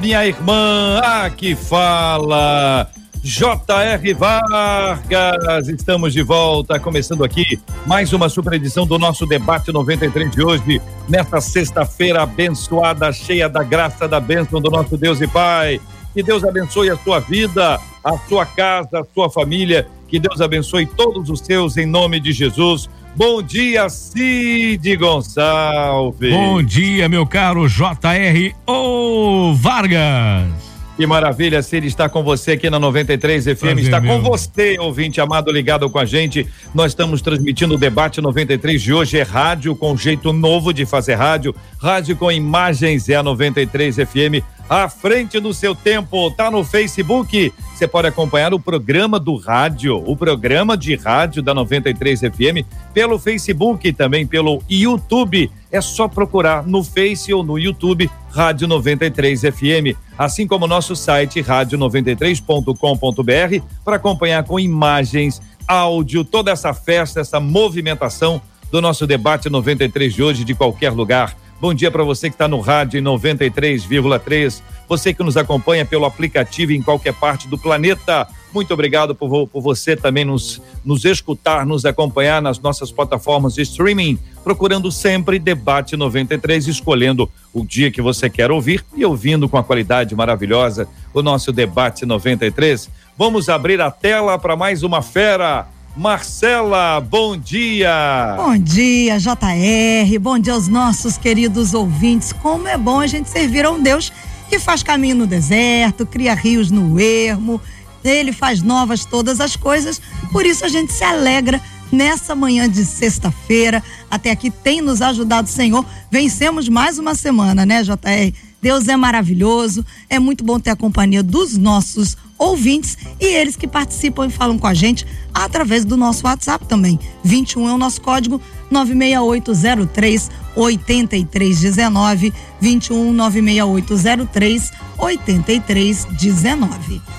minha irmã. Aqui fala J.R. Vargas, estamos de volta, começando aqui mais uma super edição do nosso debate 93 de hoje, nesta sexta-feira abençoada, cheia da graça da bênção do nosso Deus e Pai. Que Deus abençoe a sua vida, a sua casa, a sua família, que Deus abençoe todos os seus em nome de Jesus. Bom dia, Cid Gonçalves. Bom dia, meu caro J.R. O Vargas. Que maravilha, Cid, estar com você aqui na 93 FM, Prazer, está com você, ouvinte amado, ligado com a gente. Nós estamos transmitindo o debate 93 de hoje, é rádio com jeito novo de fazer rádio, rádio com imagens, é a 93 FM à frente do seu tempo. Tá no Facebook. Você pode acompanhar o programa do rádio, o programa de rádio da 93 FM pelo Facebook e também pelo YouTube. É só procurar no Face ou no YouTube Rádio 93 FM, assim como nosso site rádio93.com.br para acompanhar com imagens, áudio, toda essa festa, essa movimentação do nosso debate 93 de hoje de qualquer lugar Bom dia para você que está no rádio em 93,3. Você que nos acompanha pelo aplicativo em qualquer parte do planeta. Muito obrigado por, por você também nos, nos escutar, nos acompanhar nas nossas plataformas de streaming, procurando sempre Debate 93, escolhendo o dia que você quer ouvir e ouvindo com a qualidade maravilhosa o nosso Debate 93. Vamos abrir a tela para mais uma fera Marcela, bom dia. Bom dia, JR. Bom dia aos nossos queridos ouvintes. Como é bom a gente servir a um Deus que faz caminho no deserto, cria rios no ermo, ele faz novas todas as coisas. Por isso a gente se alegra nessa manhã de sexta-feira. Até aqui tem nos ajudado, Senhor. Vencemos mais uma semana, né, JR? Deus é maravilhoso. É muito bom ter a companhia dos nossos ouvintes e eles que participam e falam com a gente através do nosso WhatsApp também. 21 é o nosso código 96803 8319 21 96803 8319.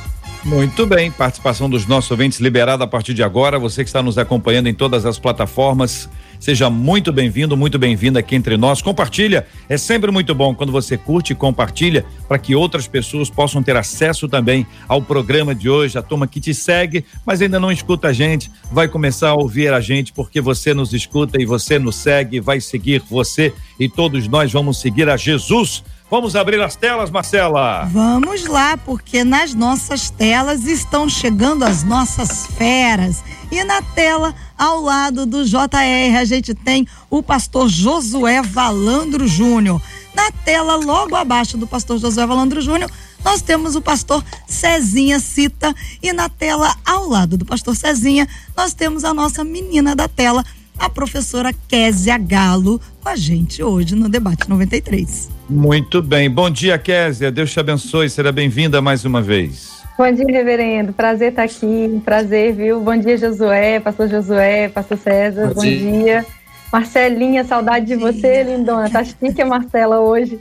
Muito bem, participação dos nossos ouvintes liberada a partir de agora. Você que está nos acompanhando em todas as plataformas Seja muito bem-vindo, muito bem-vinda aqui entre nós. Compartilha, é sempre muito bom quando você curte e compartilha para que outras pessoas possam ter acesso também ao programa de hoje. A turma que te segue, mas ainda não escuta a gente, vai começar a ouvir a gente porque você nos escuta e você nos segue, vai seguir você e todos nós vamos seguir a Jesus. Vamos abrir as telas, Marcela? Vamos lá, porque nas nossas telas estão chegando as nossas feras. E na tela ao lado do JR, a gente tem o pastor Josué Valandro Júnior. Na tela, logo abaixo do pastor Josué Valandro Júnior, nós temos o pastor Cezinha Cita. E na tela, ao lado do pastor Cezinha, nós temos a nossa menina da tela, a professora Késia Galo, com a gente hoje no Debate 93. Muito bem. Bom dia, Késia. Deus te abençoe. Será bem-vinda mais uma vez. Bom dia, reverendo. Prazer estar aqui. Prazer, viu? Bom dia, Josué, pastor Josué, pastor César. Bom, Bom dia. dia. Marcelinha, saudade de você, lindona. Tá chique a Marcela hoje.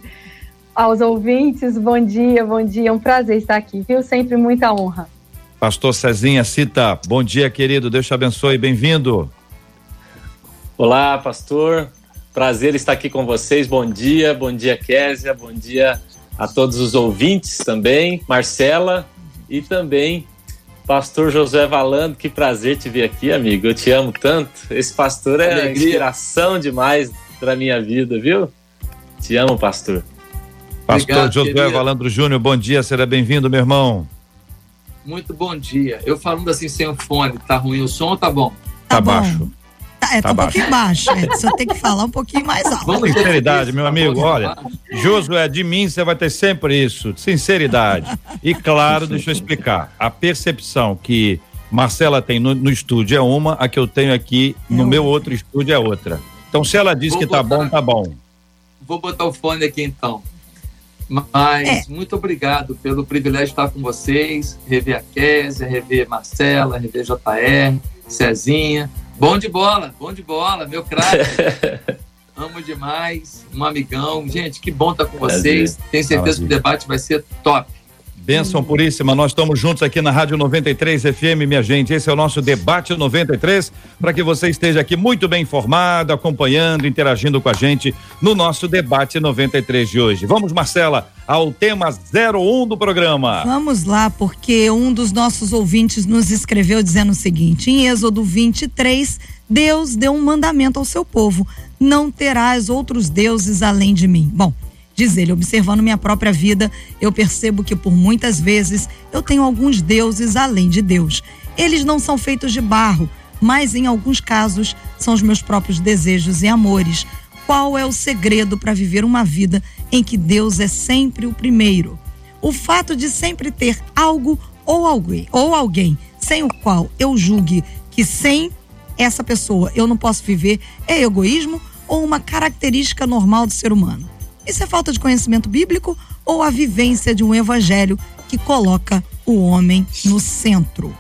Aos ouvintes, bom dia, bom dia. É um prazer estar aqui, viu? Sempre muita honra. Pastor Cezinha Cita, bom dia, querido. Deus te abençoe. Bem-vindo. Olá, pastor. Prazer estar aqui com vocês. Bom dia, bom dia, Késia. Bom dia a todos os ouvintes também. Marcela, e também pastor José Valando, que prazer te ver aqui, amigo. Eu te amo tanto. Esse pastor é Alegria. inspiração demais para minha vida, viu? Te amo, pastor. Pastor Obrigado, Josué querido. Valandro Júnior, bom dia, seja bem-vindo, meu irmão. Muito bom dia. Eu falando assim sem o fone, tá ruim o som ou tá bom? Tá, tá baixo. Tá, é, tá, tá um pouquinho baixo. É, só tem que falar um pouquinho mais alto. Vamos sinceridade, meu amigo. Olha, Josué, de mim você vai ter sempre isso. Sinceridade. E claro, deixa eu explicar. A percepção que Marcela tem no, no estúdio é uma, a que eu tenho aqui no é meu outro estúdio é outra. Então, se ela diz Vou que tá botar, tá bom, tá bom. Vou botar o fone aqui então. Mas é. muito obrigado pelo privilégio de estar com vocês, rever a Késia, rever Marcela, rever JR, Cezinha. Bom de bola, bom de bola, meu craque. Amo demais, um amigão. Gente, que bom estar com vocês. Tenho certeza que o debate vai ser top. Bênção puríssima, nós estamos juntos aqui na Rádio 93 FM, minha gente. Esse é o nosso debate 93, para que você esteja aqui muito bem informado, acompanhando, interagindo com a gente no nosso debate 93 de hoje. Vamos, Marcela, ao tema 01 do programa. Vamos lá, porque um dos nossos ouvintes nos escreveu dizendo o seguinte: em Êxodo 23, Deus deu um mandamento ao seu povo: não terás outros deuses além de mim. Bom, Diz ele, observando minha própria vida, eu percebo que por muitas vezes eu tenho alguns deuses além de Deus. Eles não são feitos de barro, mas em alguns casos são os meus próprios desejos e amores. Qual é o segredo para viver uma vida em que Deus é sempre o primeiro? O fato de sempre ter algo ou alguém, ou alguém sem o qual eu julgue que sem essa pessoa eu não posso viver é egoísmo ou uma característica normal do ser humano? Isso é falta de conhecimento bíblico ou a vivência de um evangelho que coloca o homem no centro?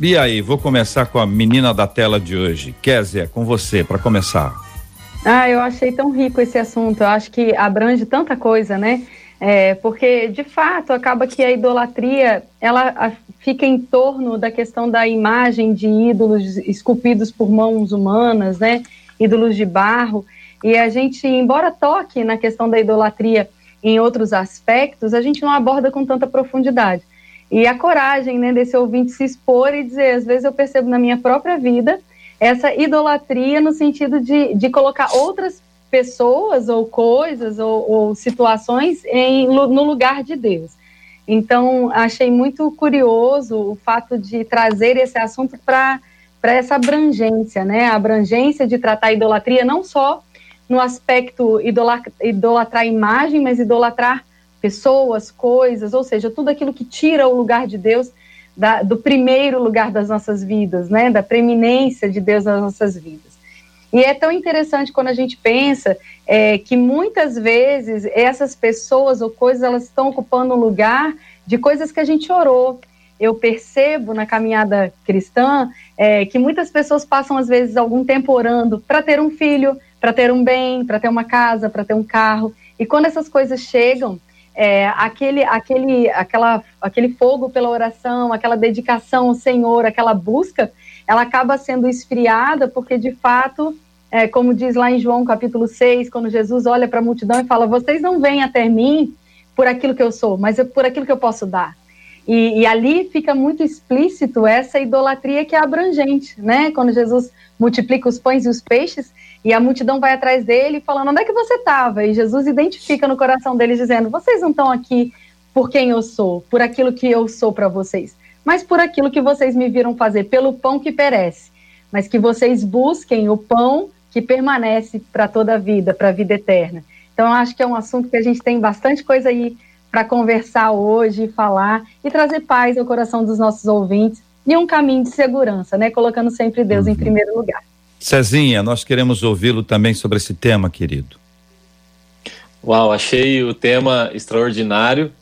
E aí, vou começar com a menina da tela de hoje. Kézia, com você, para começar. Ah, eu achei tão rico esse assunto. Eu acho que abrange tanta coisa, né? É, porque, de fato, acaba que a idolatria ela fica em torno da questão da imagem de ídolos esculpidos por mãos humanas, né? Ídolos de barro. E a gente, embora toque na questão da idolatria em outros aspectos, a gente não aborda com tanta profundidade. E a coragem né, desse ouvinte se expor e dizer, às vezes eu percebo na minha própria vida essa idolatria no sentido de, de colocar outras pessoas ou coisas ou, ou situações em, no lugar de Deus. Então, achei muito curioso o fato de trazer esse assunto para essa abrangência, né? A abrangência de tratar a idolatria não só no aspecto idolatrar imagem, mas idolatrar pessoas, coisas, ou seja, tudo aquilo que tira o lugar de Deus da, do primeiro lugar das nossas vidas, né, da preeminência de Deus nas nossas vidas. E é tão interessante quando a gente pensa é, que muitas vezes essas pessoas ou coisas elas estão ocupando um lugar de coisas que a gente orou. Eu percebo na caminhada cristã é, que muitas pessoas passam às vezes algum tempo orando para ter um filho, para ter um bem, para ter uma casa, para ter um carro. E quando essas coisas chegam, é, aquele, aquele, aquela, aquele fogo pela oração, aquela dedicação ao Senhor, aquela busca, ela acaba sendo esfriada, porque de fato, é, como diz lá em João capítulo 6, quando Jesus olha para a multidão e fala: Vocês não vêm até mim por aquilo que eu sou, mas é por aquilo que eu posso dar. E, e, ali fica muito explícito essa idolatria que é abrangente, né? Quando Jesus multiplica os pães e os peixes, e a multidão vai atrás dele falando: onde é que você estava? E Jesus identifica no coração deles, dizendo: vocês não estão aqui por quem eu sou, por aquilo que eu sou para vocês, mas por aquilo que vocês me viram fazer, pelo pão que perece, mas que vocês busquem o pão que permanece para toda a vida, para a vida eterna. Então, eu acho que é um assunto que a gente tem bastante coisa aí para conversar hoje, falar e trazer paz ao coração dos nossos ouvintes e um caminho de segurança, né? Colocando sempre Deus uhum. em primeiro lugar. Cezinha, nós queremos ouvi-lo também sobre esse tema, querido. Uau, achei o tema extraordinário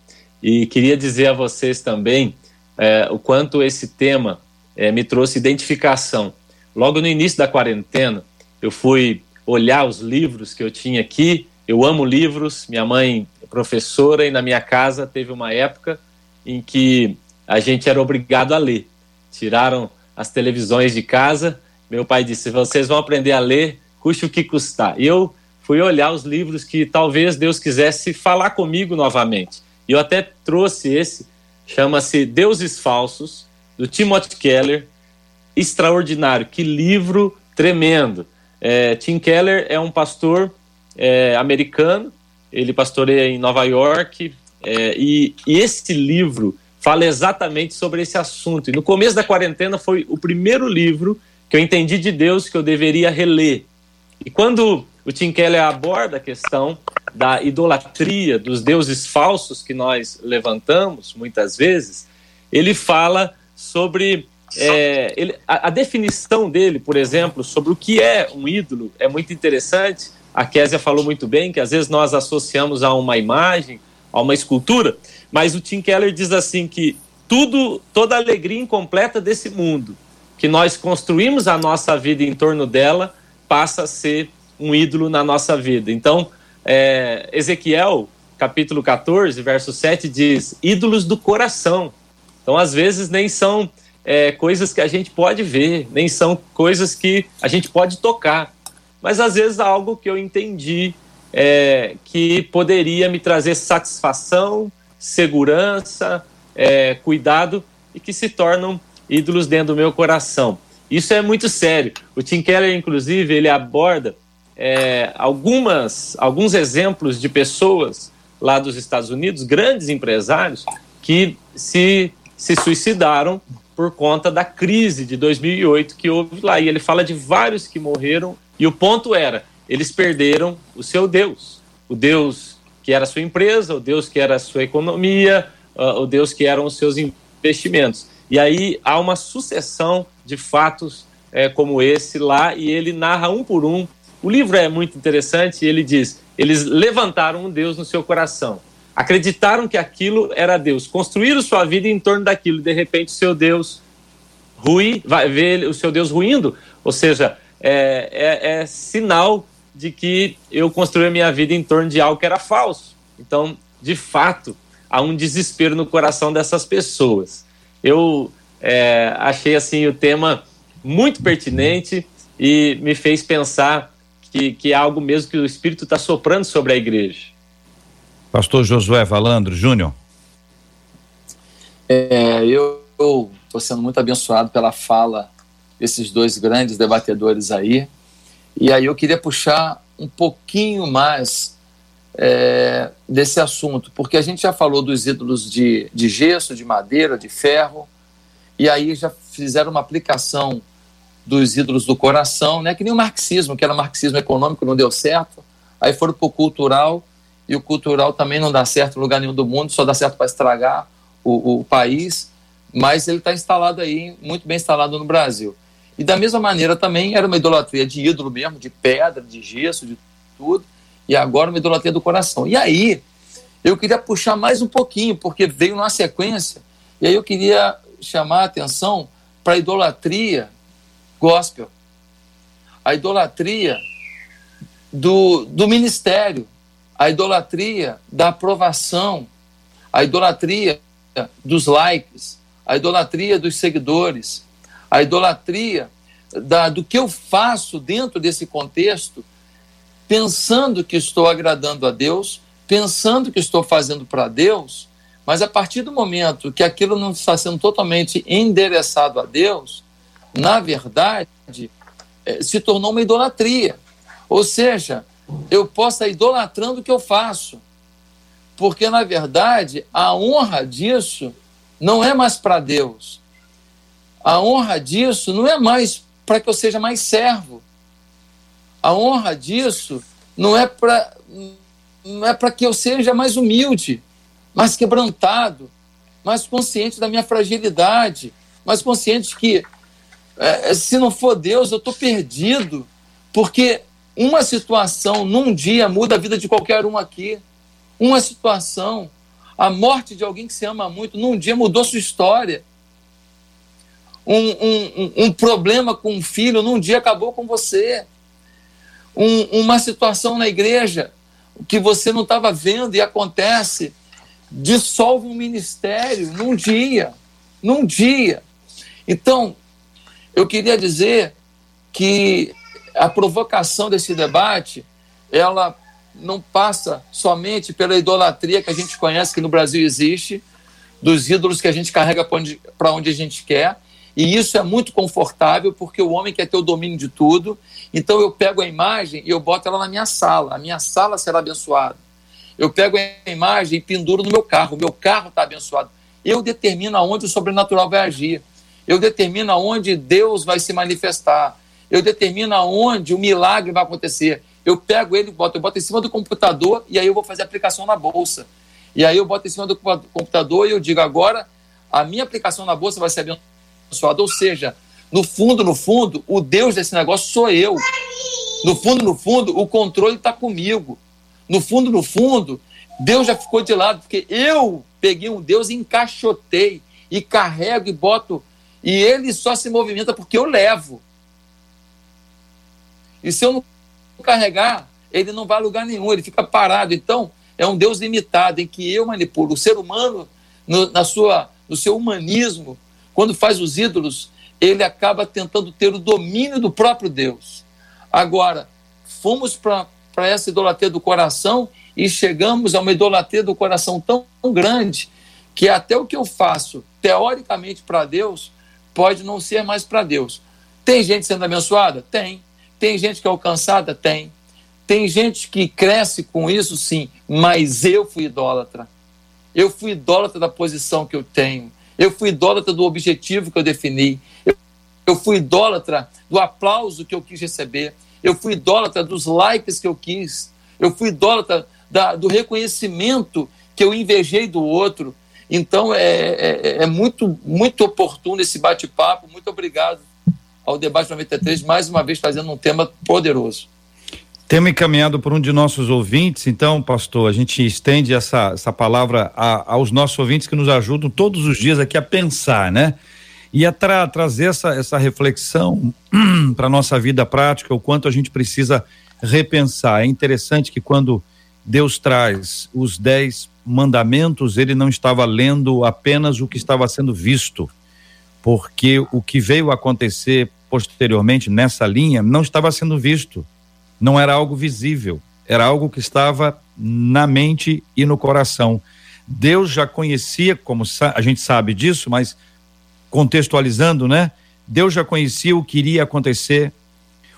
e queria dizer a vocês também é, o quanto esse tema é, me trouxe identificação. Logo no início da quarentena, eu fui olhar os livros que eu tinha aqui. Eu amo livros, minha mãe professora e na minha casa teve uma época em que a gente era obrigado a ler. Tiraram as televisões de casa meu pai disse: vocês vão aprender a ler, custe o que custar. E eu fui olhar os livros que talvez Deus quisesse falar comigo novamente. E eu até trouxe esse, chama-se Deuses Falsos, do Timothy Keller. Extraordinário, que livro tremendo. É, Tim Keller é um pastor é, americano, ele pastoreia em Nova York, é, e, e esse livro fala exatamente sobre esse assunto. E no começo da quarentena foi o primeiro livro que eu entendi de Deus que eu deveria reler. E quando o Tim Keller aborda a questão da idolatria, dos deuses falsos que nós levantamos muitas vezes, ele fala sobre é, ele, a, a, definição dele, por exemplo, sobre o que é um ídolo é muito interessante, a Késia falou muito bem, que às vezes nós associamos a uma imagem, a uma escultura, mas o Tim Keller diz assim que tudo, toda a alegria incompleta desse mundo, que nós construímos a nossa vida em torno dela, passa a ser um ídolo na nossa vida. Então, é, Ezequiel, capítulo 14, verso 7, diz: ídolos do coração. Então, às vezes, nem são é, coisas que a gente pode ver, nem são coisas que a gente pode tocar, mas às vezes algo que eu entendi é, que poderia me trazer satisfação, segurança, é, cuidado e que se tornam ídolos dentro do meu coração. Isso é muito sério. O Tim Keller, inclusive, ele aborda é, algumas, alguns exemplos de pessoas lá dos Estados Unidos, grandes empresários, que se, se suicidaram por conta da crise de 2008 que houve lá. E ele fala de vários que morreram, e o ponto era: eles perderam o seu Deus. O Deus que era a sua empresa, o Deus que era a sua economia, uh, o Deus que eram os seus investimentos. E aí há uma sucessão de fatos é, como esse lá, e ele narra um por um. O livro é muito interessante, ele diz: eles levantaram um Deus no seu coração, acreditaram que aquilo era Deus, construíram sua vida em torno daquilo, de repente seu Deus ruim, vai ver o seu Deus ruindo, ou seja, é, é, é sinal de que eu construí a minha vida em torno de algo que era falso. Então, de fato, há um desespero no coração dessas pessoas. Eu é, achei assim o tema muito pertinente e me fez pensar que, que é algo mesmo que o Espírito está soprando sobre a igreja. Pastor Josué Valandro Júnior. É, eu estou sendo muito abençoado pela fala desses dois grandes debatedores aí. E aí eu queria puxar um pouquinho mais é, desse assunto, porque a gente já falou dos ídolos de, de gesso, de madeira, de ferro, e aí já fizeram uma aplicação dos ídolos do coração, né? que nem o marxismo, que era marxismo econômico, não deu certo, aí foram para o cultural, e o cultural também não dá certo em lugar nenhum do mundo, só dá certo para estragar o, o país, mas ele está instalado aí, muito bem instalado no Brasil. E da mesma maneira também era uma idolatria de ídolo mesmo, de pedra, de gesso, de tudo, e agora uma idolatria do coração. E aí, eu queria puxar mais um pouquinho, porque veio numa sequência, e aí eu queria chamar a atenção para a idolatria gospel, a idolatria do, do ministério, a idolatria da aprovação, a idolatria dos likes, a idolatria dos seguidores, a idolatria da, do que eu faço dentro desse contexto pensando que estou agradando a Deus, pensando que estou fazendo para Deus, mas a partir do momento que aquilo não está sendo totalmente endereçado a Deus, na verdade, é, se tornou uma idolatria. Ou seja, eu posso estar idolatrando o que eu faço, porque na verdade a honra disso não é mais para Deus. A honra disso não é mais para que eu seja mais servo, a honra disso não é para não é para que eu seja mais humilde, mais quebrantado, mais consciente da minha fragilidade, mais consciente que é, se não for Deus eu estou perdido, porque uma situação num dia muda a vida de qualquer um aqui. Uma situação, a morte de alguém que se ama muito, num dia mudou sua história. Um, um, um, problema com um filho, num dia acabou com você um, uma situação na igreja que você não estava vendo e acontece, dissolve um ministério num dia, num dia. Então, eu queria dizer que a provocação desse debate, ela não passa somente pela idolatria que a gente conhece que no Brasil existe, dos ídolos que a gente carrega para onde, onde a gente quer, e isso é muito confortável porque o homem quer ter o domínio de tudo. Então eu pego a imagem e eu boto ela na minha sala. A minha sala será abençoada. Eu pego a imagem e penduro no meu carro. O meu carro está abençoado. Eu determino aonde o sobrenatural vai agir. Eu determino aonde Deus vai se manifestar. Eu determino aonde o milagre vai acontecer. Eu pego ele, boto, eu boto em cima do computador e aí eu vou fazer aplicação na bolsa. E aí eu boto em cima do computador e eu digo agora a minha aplicação na bolsa vai ser abençoada abençoado. Ou seja, no fundo, no fundo, o Deus desse negócio sou eu. No fundo, no fundo, o controle está comigo. No fundo, no fundo, Deus já ficou de lado, porque eu peguei um Deus e encaixotei, e carrego e boto, e ele só se movimenta porque eu levo. E se eu não carregar, ele não vai a lugar nenhum, ele fica parado. Então, é um Deus limitado em que eu manipulo. O ser humano, no, na sua, no seu humanismo, quando faz os ídolos, ele acaba tentando ter o domínio do próprio Deus. Agora, fomos para essa idolatria do coração e chegamos a uma idolatria do coração tão grande que até o que eu faço teoricamente para Deus pode não ser mais para Deus. Tem gente sendo abençoada? Tem. Tem gente que é alcançada? Tem. Tem gente que cresce com isso, sim, mas eu fui idólatra. Eu fui idólatra da posição que eu tenho. Eu fui idólatra do objetivo que eu defini. Eu, fui idólatra do aplauso que eu quis receber. Eu fui idólatra dos likes que eu quis. Eu fui idólatra da, do reconhecimento que eu invejei do outro. Então é, é, é muito, muito oportuno esse bate-papo. Muito obrigado ao Debate 93, mais uma vez fazendo um tema poderoso. Tema encaminhado por um de nossos ouvintes, então, pastor, a gente estende essa, essa palavra a, aos nossos ouvintes que nos ajudam todos os dias aqui a pensar, né? E a tra trazer essa, essa reflexão para a nossa vida prática, o quanto a gente precisa repensar. É interessante que quando Deus traz os dez mandamentos, ele não estava lendo apenas o que estava sendo visto, porque o que veio acontecer posteriormente nessa linha não estava sendo visto, não era algo visível, era algo que estava na mente e no coração. Deus já conhecia, como a gente sabe disso, mas contextualizando, né? Deus já conhecia o que iria acontecer,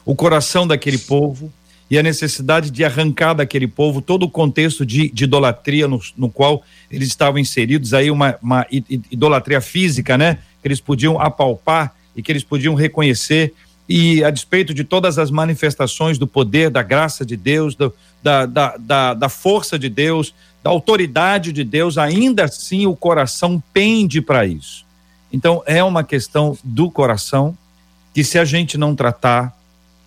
o coração daquele povo e a necessidade de arrancar daquele povo todo o contexto de, de idolatria no, no, qual eles estavam inseridos, aí uma, uma idolatria física, né? Que eles podiam apalpar e que eles podiam reconhecer e a despeito de todas as manifestações do poder, da graça de Deus, do, da, da, da, da, força de Deus, da autoridade de Deus, ainda assim o coração pende para isso. Então é uma questão do coração que se a gente não tratar,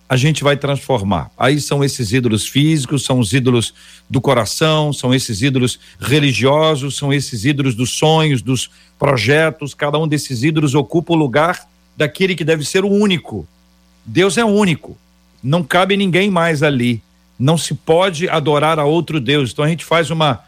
a gente vai transformar. Aí são esses ídolos físicos, são os ídolos do coração, são esses ídolos religiosos, são esses ídolos dos sonhos, dos projetos. Cada um desses ídolos ocupa o lugar daquele que deve ser o único. Deus é único. Não cabe ninguém mais ali. Não se pode adorar a outro Deus. Então a gente faz uma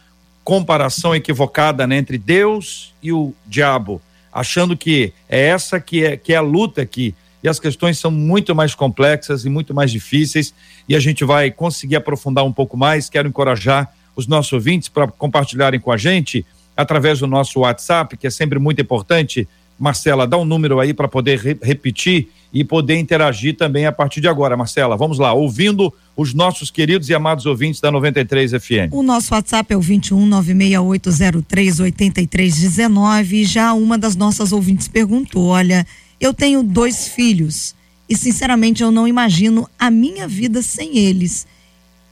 comparação equivocada né, entre Deus e o diabo, achando que é essa que é, que é a luta aqui. E as questões são muito mais complexas e muito mais difíceis. E a gente vai conseguir aprofundar um pouco mais. Quero encorajar os nossos ouvintes para compartilharem com a gente através do nosso WhatsApp, que é sempre muito importante, Marcela, dá um número aí para poder re repetir e poder interagir também a partir de agora, Marcela. Vamos lá, ouvindo os nossos queridos e amados ouvintes da 93 FM. O nosso WhatsApp é o 21 96803 8319 e já uma das nossas ouvintes perguntou: "Olha, eu tenho dois filhos e sinceramente eu não imagino a minha vida sem eles.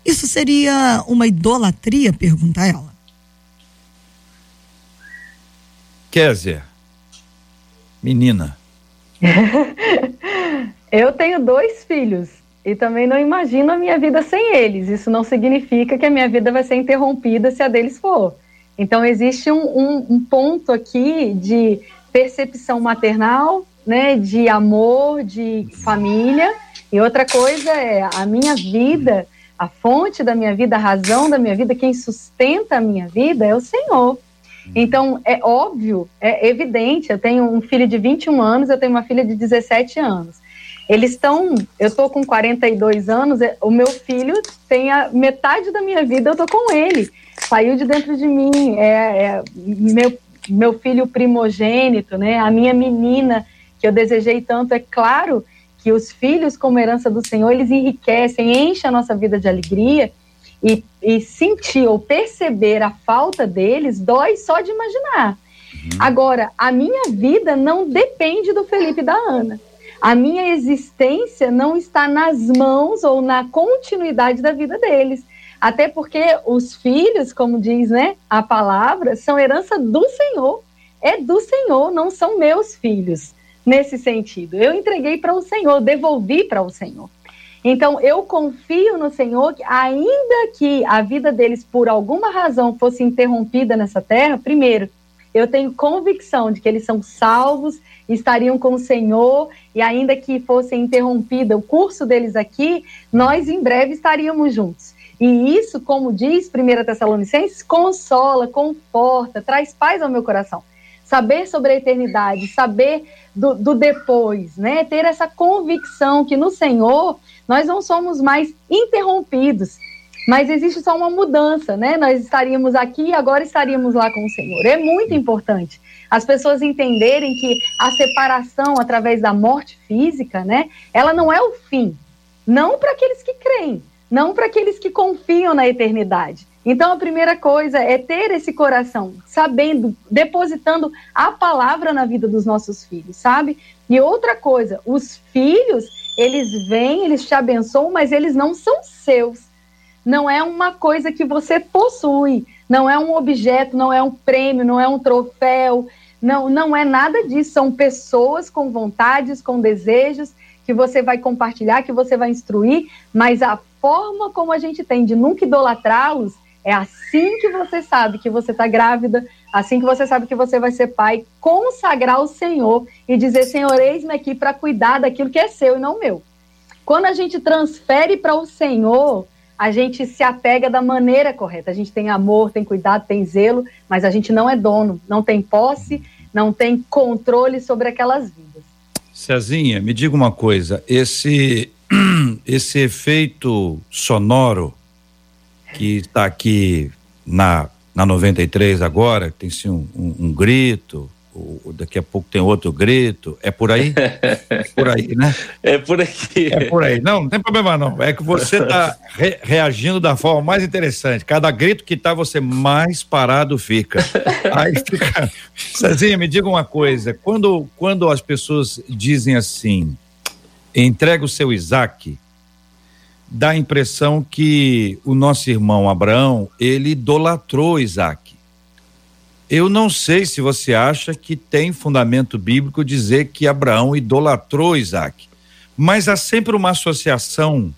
Isso seria uma idolatria?" pergunta ela. Kézia menina? eu tenho dois filhos e também não imagino a minha vida sem eles. Isso não significa que a minha vida vai ser interrompida se a deles for. Então, existe um, um, um ponto aqui de percepção maternal, né, de amor, de família. E outra coisa é a minha vida, a fonte da minha vida, a razão da minha vida, quem sustenta a minha vida é o Senhor. Então, é óbvio, é evidente. Eu tenho um filho de 21 anos, eu tenho uma filha de 17 anos. Eles estão. Eu estou com 42 anos, é, o meu filho tem a metade da minha vida, eu estou com ele. Saiu de dentro de mim. É, é, meu, meu filho primogênito, né? A minha menina, que eu desejei tanto. É claro que os filhos, como herança do Senhor, eles enriquecem, enchem a nossa vida de alegria e, e sentir ou perceber a falta deles, dói só de imaginar. Uhum. Agora, a minha vida não depende do Felipe e da Ana. A minha existência não está nas mãos ou na continuidade da vida deles. Até porque os filhos, como diz né, a palavra, são herança do Senhor. É do Senhor, não são meus filhos, nesse sentido. Eu entreguei para o Senhor, devolvi para o Senhor. Então, eu confio no Senhor que, ainda que a vida deles, por alguma razão, fosse interrompida nessa terra, primeiro, eu tenho convicção de que eles são salvos, estariam com o Senhor, e ainda que fosse interrompida o curso deles aqui, nós em breve estaríamos juntos. E isso, como diz 1 Tessalonicenses, consola, conforta, traz paz ao meu coração. Saber sobre a eternidade, saber do, do depois, né? Ter essa convicção que no Senhor nós não somos mais interrompidos, mas existe só uma mudança, né? Nós estaríamos aqui e agora estaríamos lá com o Senhor. É muito importante as pessoas entenderem que a separação através da morte física, né? Ela não é o fim, não para aqueles que creem, não para aqueles que confiam na eternidade. Então, a primeira coisa é ter esse coração, sabendo, depositando a palavra na vida dos nossos filhos, sabe? E outra coisa, os filhos, eles vêm, eles te abençoam, mas eles não são seus. Não é uma coisa que você possui, não é um objeto, não é um prêmio, não é um troféu, não, não é nada disso. São pessoas com vontades, com desejos, que você vai compartilhar, que você vai instruir, mas a forma como a gente tem de nunca idolatrá-los é assim que você sabe que você está grávida, assim que você sabe que você vai ser pai, consagrar o Senhor e dizer: Senhor, eis-me aqui para cuidar daquilo que é seu e não meu. Quando a gente transfere para o Senhor, a gente se apega da maneira correta. A gente tem amor, tem cuidado, tem zelo, mas a gente não é dono, não tem posse, não tem controle sobre aquelas vidas. Cezinha, me diga uma coisa: esse, esse efeito sonoro que está aqui na, na 93 agora, tem sim um, um, um grito, daqui a pouco tem outro grito, é por aí? É por aí, né? É por aqui. É por aí. Não, não tem problema não. É que você está re, reagindo da forma mais interessante. Cada grito que tá, você mais parado fica. Aí fica. Cezinha, me diga uma coisa. Quando, quando as pessoas dizem assim, entrega o seu Isaac, dá a impressão que o nosso irmão Abraão, ele idolatrou Isaac. Eu não sei se você acha que tem fundamento bíblico dizer que Abraão idolatrou Isaac, mas há sempre uma associação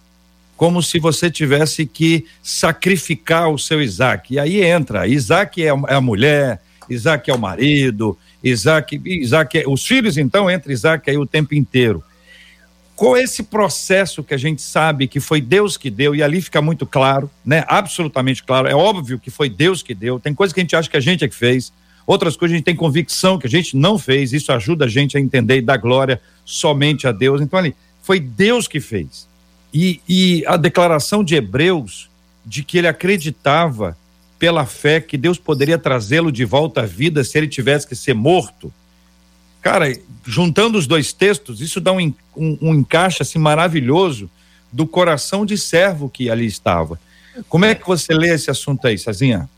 como se você tivesse que sacrificar o seu Isaac. E aí entra, Isaac é a mulher, Isaac é o marido, Isaac, Isaac é, os filhos então entra Isaac aí o tempo inteiro com esse processo que a gente sabe que foi Deus que deu, e ali fica muito claro, né? Absolutamente claro. É óbvio que foi Deus que deu. Tem coisas que a gente acha que a gente é que fez, outras coisas a gente tem convicção que a gente não fez. Isso ajuda a gente a entender e dar glória somente a Deus. Então, ali, foi Deus que fez. E, e a declaração de Hebreus de que ele acreditava pela fé que Deus poderia trazê-lo de volta à vida se ele tivesse que ser morto Cara, juntando os dois textos, isso dá um, um, um encaixe assim maravilhoso do coração de servo que ali estava. Como é que você lê esse assunto aí, Sazinha?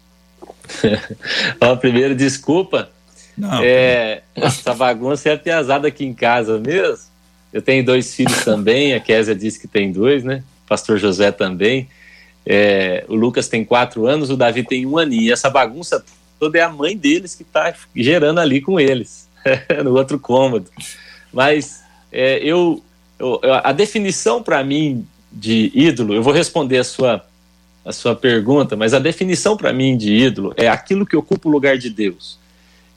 Ó, primeiro, desculpa. Não, é, essa bagunça é piazada aqui em casa mesmo. Eu tenho dois filhos também, a Késia disse que tem dois, né? O pastor José também. É, o Lucas tem quatro anos, o Davi tem um aninho. E essa bagunça toda é a mãe deles que está gerando ali com eles. no outro cômodo. Mas é, eu, eu, a definição para mim de ídolo, eu vou responder a sua, a sua pergunta, mas a definição para mim de ídolo é aquilo que ocupa o lugar de Deus.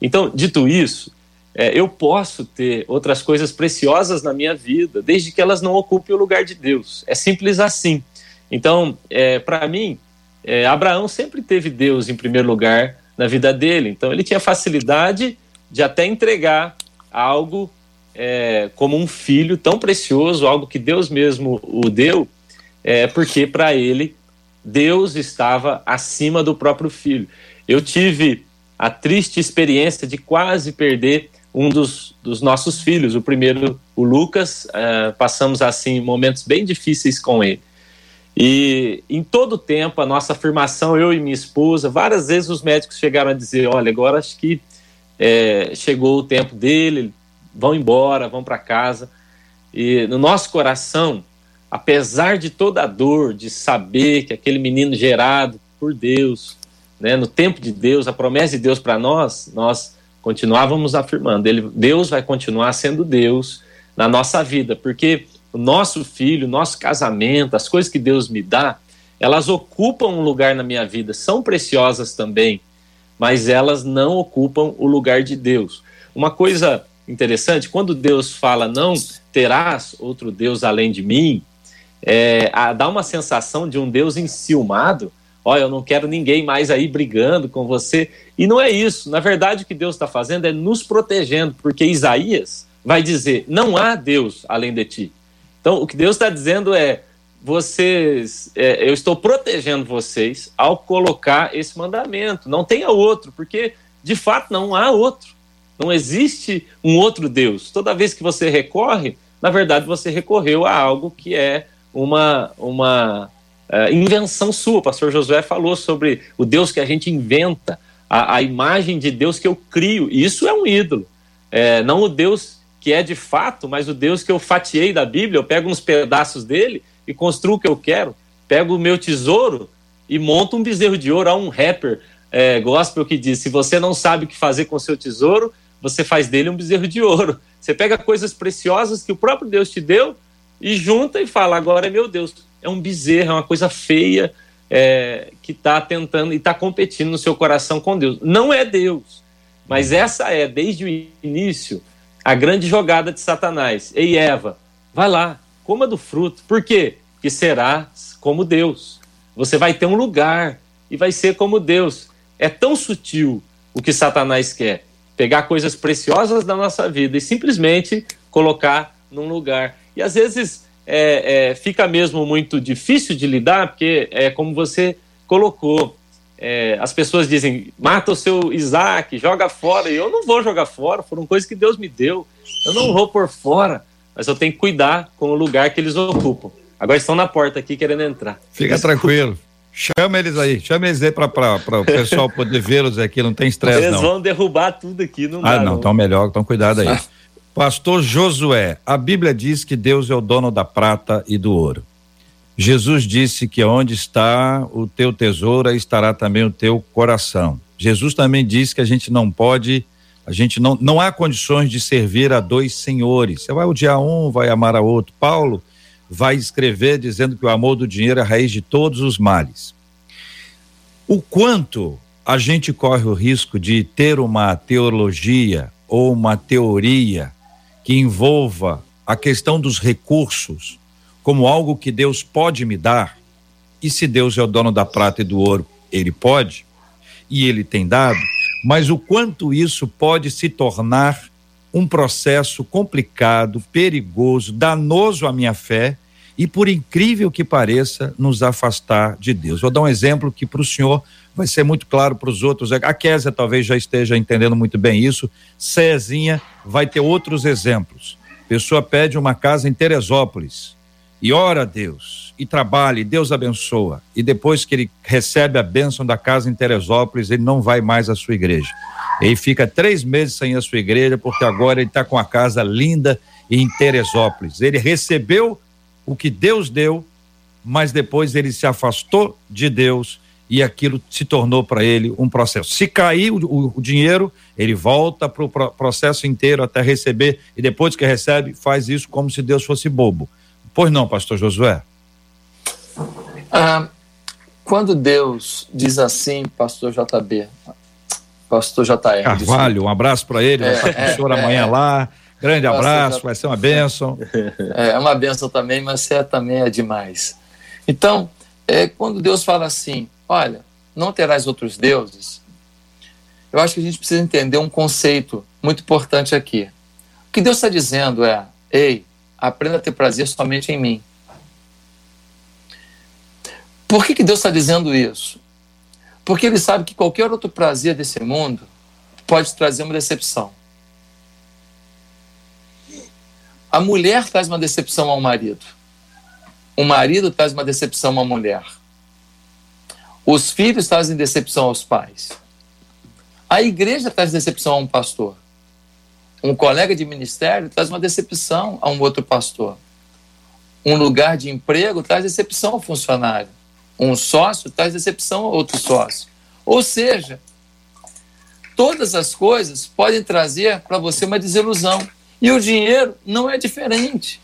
Então, dito isso, é, eu posso ter outras coisas preciosas na minha vida, desde que elas não ocupem o lugar de Deus. É simples assim. Então, é, para mim, é, Abraão sempre teve Deus em primeiro lugar na vida dele. Então, ele tinha facilidade de até entregar algo é, como um filho tão precioso, algo que Deus mesmo o deu, é, porque para ele Deus estava acima do próprio filho. Eu tive a triste experiência de quase perder um dos, dos nossos filhos, o primeiro, o Lucas, é, passamos assim momentos bem difíceis com ele. E em todo o tempo, a nossa afirmação, eu e minha esposa, várias vezes os médicos chegaram a dizer: olha, agora acho que é, chegou o tempo dele, vão embora, vão para casa. E no nosso coração, apesar de toda a dor de saber que aquele menino gerado por Deus, né, no tempo de Deus, a promessa de Deus para nós, nós continuávamos afirmando, ele, Deus vai continuar sendo Deus na nossa vida, porque o nosso filho, o nosso casamento, as coisas que Deus me dá, elas ocupam um lugar na minha vida, são preciosas também, mas elas não ocupam o lugar de Deus. Uma coisa interessante, quando Deus fala não terás outro Deus além de mim, é, a, dá uma sensação de um Deus enciumado. Olha, eu não quero ninguém mais aí brigando com você. E não é isso. Na verdade, o que Deus está fazendo é nos protegendo, porque Isaías vai dizer: não há Deus além de ti. Então, o que Deus está dizendo é: vocês, é, eu estou protegendo vocês ao colocar esse mandamento. Não tenha outro, porque de fato não há outro. Não existe um outro Deus. Toda vez que você recorre, na verdade você recorreu a algo que é uma, uma uh, invenção sua. O pastor Josué falou sobre o Deus que a gente inventa, a, a imagem de Deus que eu crio. Isso é um ídolo. É, não o Deus que é de fato, mas o Deus que eu fatiei da Bíblia. Eu pego uns pedaços dele e construo o que eu quero. Pego o meu tesouro e monto um bezerro de ouro. Há um rapper é, gospel que diz: se você não sabe o que fazer com o seu tesouro, você faz dele um bezerro de ouro. Você pega coisas preciosas que o próprio Deus te deu e junta e fala: agora é meu Deus. É um bezerro, é uma coisa feia é, que está tentando e está competindo no seu coração com Deus. Não é Deus, mas essa é, desde o início, a grande jogada de Satanás. Ei, Eva, vai lá, coma do fruto. Por quê? Que será como Deus. Você vai ter um lugar e vai ser como Deus. É tão sutil o que Satanás quer. Pegar coisas preciosas da nossa vida e simplesmente colocar num lugar. E às vezes é, é, fica mesmo muito difícil de lidar, porque é como você colocou. É, as pessoas dizem, mata o seu Isaac, joga fora. E eu não vou jogar fora, foram coisas que Deus me deu. Eu não vou por fora, mas eu tenho que cuidar com o lugar que eles ocupam. Agora estão na porta aqui querendo entrar. Fica tranquilo. Chama eles aí, chama eles aí para o pessoal poder vê-los aqui, não tem estresse não. Eles vão derrubar tudo aqui, não Ah, não, então melhor, então cuidado aí. Pastor Josué, a Bíblia diz que Deus é o dono da prata e do ouro. Jesus disse que onde está o teu tesouro, aí estará também o teu coração. Jesus também disse que a gente não pode, a gente não, não há condições de servir a dois senhores. Você vai odiar um, vai amar a outro. Paulo vai escrever dizendo que o amor do dinheiro é a raiz de todos os males. O quanto a gente corre o risco de ter uma teologia ou uma teoria que envolva a questão dos recursos como algo que Deus pode me dar, e se Deus é o dono da prata e do ouro, ele pode, e ele tem dado, mas o quanto isso pode se tornar um processo complicado, perigoso, danoso à minha fé e, por incrível que pareça, nos afastar de Deus. Vou dar um exemplo que para o senhor vai ser muito claro para os outros. A Késia talvez já esteja entendendo muito bem isso. Cezinha vai ter outros exemplos. Pessoa pede uma casa em Teresópolis e ora a Deus e trabalha e Deus abençoa. E depois que ele recebe a bênção da casa em Teresópolis, ele não vai mais à sua igreja. Ele fica três meses sem a sua igreja porque agora ele está com a casa linda em Teresópolis. Ele recebeu o que Deus deu, mas depois ele se afastou de Deus e aquilo se tornou para ele um processo. Se cair o, o, o dinheiro, ele volta para o pro, processo inteiro até receber, e depois que recebe, faz isso como se Deus fosse bobo. Pois não, pastor Josué? Ah, quando Deus diz assim, pastor JB, pastor JR. Carvalho, um abraço para ele, é, vai é, é, amanhã é, lá. Grande abraço, vai ser uma bênção. É, é uma bênção também, mas é, também é demais. Então, é, quando Deus fala assim, olha, não terás outros deuses, eu acho que a gente precisa entender um conceito muito importante aqui. O que Deus está dizendo é: ei, aprenda a ter prazer somente em mim. Por que, que Deus está dizendo isso? Porque Ele sabe que qualquer outro prazer desse mundo pode trazer uma decepção. A mulher traz uma decepção ao marido. O marido traz uma decepção à mulher. Os filhos trazem decepção aos pais. A igreja traz decepção a um pastor. Um colega de ministério traz uma decepção a um outro pastor. Um lugar de emprego traz decepção ao funcionário. Um sócio traz decepção a outro sócio. Ou seja, todas as coisas podem trazer para você uma desilusão. E o dinheiro não é diferente.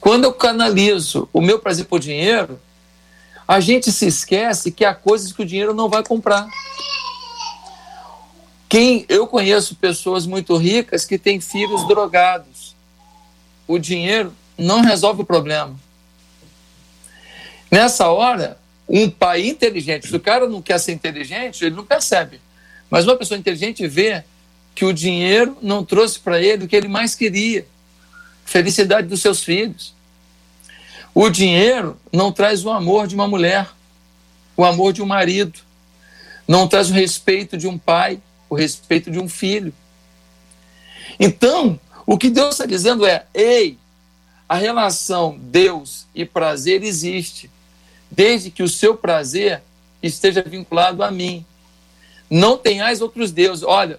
Quando eu canalizo o meu prazer por dinheiro, a gente se esquece que há coisas que o dinheiro não vai comprar. Quem eu conheço pessoas muito ricas que têm filhos drogados. O dinheiro não resolve o problema. Nessa hora, um pai inteligente, se o cara não quer ser inteligente, ele não percebe. Mas uma pessoa inteligente vê que o dinheiro não trouxe para ele o que ele mais queria: felicidade dos seus filhos. O dinheiro não traz o amor de uma mulher, o amor de um marido, não traz o respeito de um pai, o respeito de um filho. Então, o que Deus está dizendo é: ei, a relação Deus e prazer existe, desde que o seu prazer esteja vinculado a mim. Não tenhais outros deuses. Olha,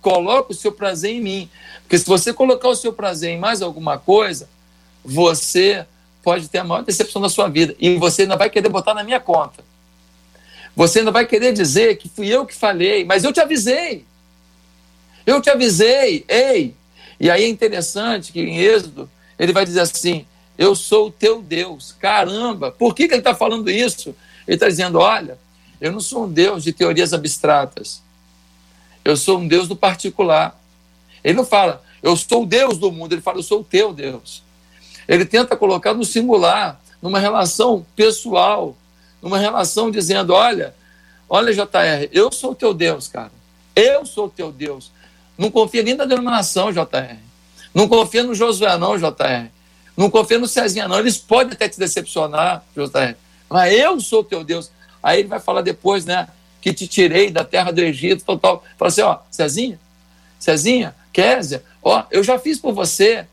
coloca o seu prazer em mim. Porque se você colocar o seu prazer em mais alguma coisa, você pode ter a maior decepção da sua vida. E você ainda vai querer botar na minha conta. Você ainda vai querer dizer que fui eu que falei, mas eu te avisei. Eu te avisei, ei. E aí é interessante que em Êxodo ele vai dizer assim: Eu sou o teu Deus. Caramba, por que, que ele está falando isso? Ele está dizendo: Olha, eu não sou um Deus de teorias abstratas. Eu sou um Deus do particular. Ele não fala, eu sou o Deus do mundo, ele fala, eu sou o teu Deus. Ele tenta colocar no singular, numa relação pessoal, numa relação dizendo: olha, olha, JR, eu sou o teu Deus, cara. Eu sou o teu Deus. Não confia nem na denominação, JR. Não confia no Josué, não, JR. Não confia no Cezinha, não. Eles podem até te decepcionar, JR. Mas eu sou teu Deus. Aí ele vai falar depois, né? Que te tirei da terra do Egito, tal, tal. Fala assim, ó, Cezinha, Cezinha, Késia, ó, eu já fiz por você.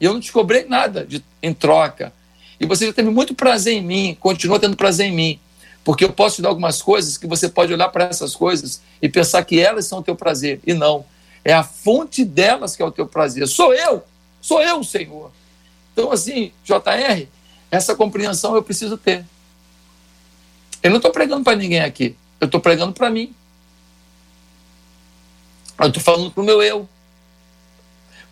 E eu não te cobrei nada de, em troca. E você já teve muito prazer em mim, continua tendo prazer em mim. Porque eu posso te dar algumas coisas que você pode olhar para essas coisas e pensar que elas são o teu prazer. E não. É a fonte delas que é o teu prazer. Sou eu. Sou eu, Senhor. Então, assim, JR, essa compreensão eu preciso ter. Eu não estou pregando para ninguém aqui. Eu estou pregando para mim. Eu estou falando para o meu eu.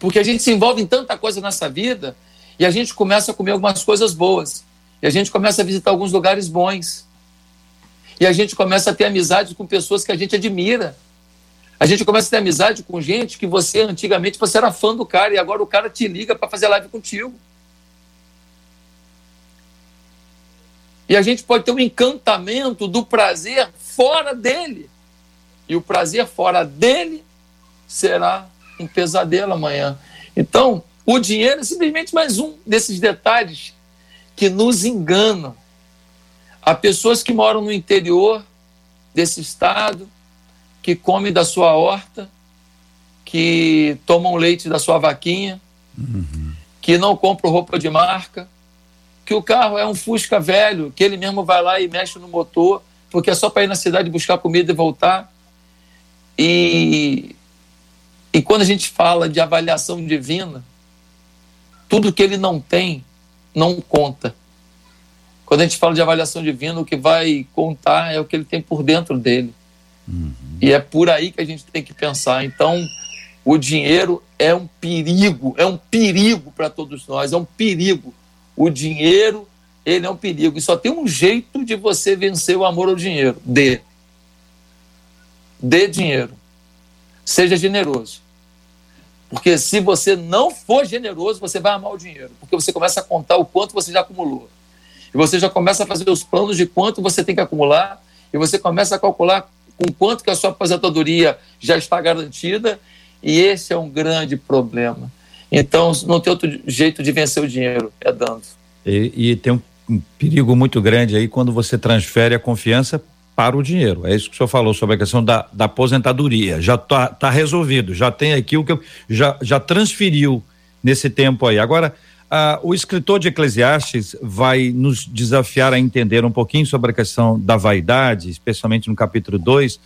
Porque a gente se envolve em tanta coisa nessa vida e a gente começa a comer algumas coisas boas. E a gente começa a visitar alguns lugares bons. E a gente começa a ter amizade com pessoas que a gente admira. A gente começa a ter amizade com gente que você, antigamente, você era fã do cara e agora o cara te liga para fazer live contigo. E a gente pode ter um encantamento do prazer fora dele. E o prazer fora dele será um pesadelo amanhã. Então, o dinheiro é simplesmente mais um desses detalhes que nos enganam. Há pessoas que moram no interior desse estado, que comem da sua horta, que tomam leite da sua vaquinha, uhum. que não compram roupa de marca, que o carro é um Fusca velho, que ele mesmo vai lá e mexe no motor, porque é só para ir na cidade buscar comida e voltar. E, e quando a gente fala de avaliação divina, tudo que ele não tem, não conta. Quando a gente fala de avaliação divina, o que vai contar é o que ele tem por dentro dele. Uhum. E é por aí que a gente tem que pensar. Então, o dinheiro é um perigo, é um perigo para todos nós, é um perigo. O dinheiro, ele é um perigo. E só tem um jeito de você vencer o amor ao dinheiro: dê. Dê dinheiro. Seja generoso. Porque se você não for generoso, você vai amar o dinheiro. Porque você começa a contar o quanto você já acumulou. E você já começa a fazer os planos de quanto você tem que acumular. E você começa a calcular com quanto que a sua aposentadoria já está garantida. E esse é um grande problema. Então, não tem outro jeito de vencer o dinheiro, é dando. E, e tem um, um perigo muito grande aí quando você transfere a confiança para o dinheiro. É isso que o senhor falou sobre a questão da, da aposentadoria. Já está tá resolvido, já tem aqui o que eu, já, já transferiu nesse tempo aí. Agora, ah, o escritor de Eclesiastes vai nos desafiar a entender um pouquinho sobre a questão da vaidade, especialmente no capítulo 2,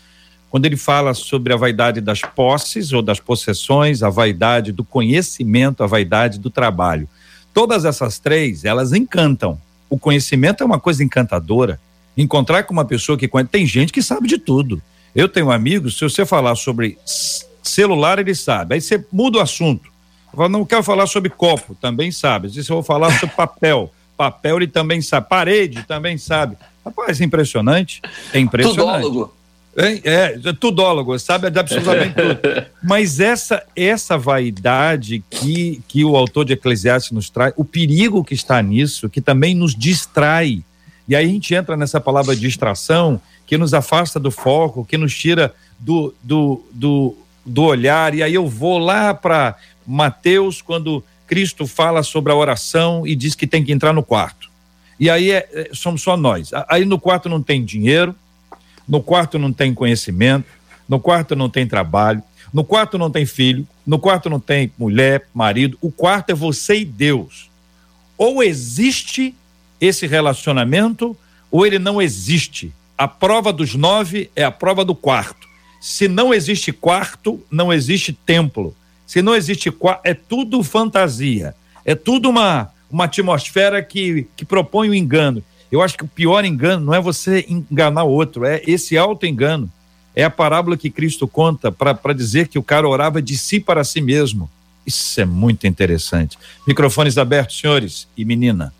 quando ele fala sobre a vaidade das posses ou das possessões, a vaidade do conhecimento, a vaidade do trabalho. Todas essas três, elas encantam. O conhecimento é uma coisa encantadora, encontrar com uma pessoa que conhece. Tem gente que sabe de tudo. Eu tenho amigos, se você falar sobre celular, ele sabe. Aí você muda o assunto. Eu não quero falar sobre copo, também sabe. Se eu vou falar sobre papel, papel ele também sabe. Parede também sabe. Rapaz, é impressionante. É impressionante. Tudólogo. É, é, é tudólogo, sabe absolutamente tudo. Mas essa essa vaidade que, que o autor de Eclesiastes nos traz, o perigo que está nisso, que também nos distrai. E aí a gente entra nessa palavra distração, que nos afasta do foco, que nos tira do, do, do, do olhar. E aí eu vou lá para Mateus, quando Cristo fala sobre a oração e diz que tem que entrar no quarto. E aí é, é, somos só nós. Aí no quarto não tem dinheiro, no quarto não tem conhecimento, no quarto não tem trabalho, no quarto não tem filho, no quarto não tem mulher, marido. O quarto é você e Deus. Ou existe esse relacionamento, ou ele não existe. A prova dos nove é a prova do quarto. Se não existe quarto, não existe templo. Se não existe quarto, é tudo fantasia. É tudo uma, uma atmosfera que, que propõe o engano. Eu acho que o pior engano não é você enganar o outro, é esse auto-engano. É a parábola que Cristo conta para dizer que o cara orava de si para si mesmo. Isso é muito interessante. Microfones abertos, senhores e menina.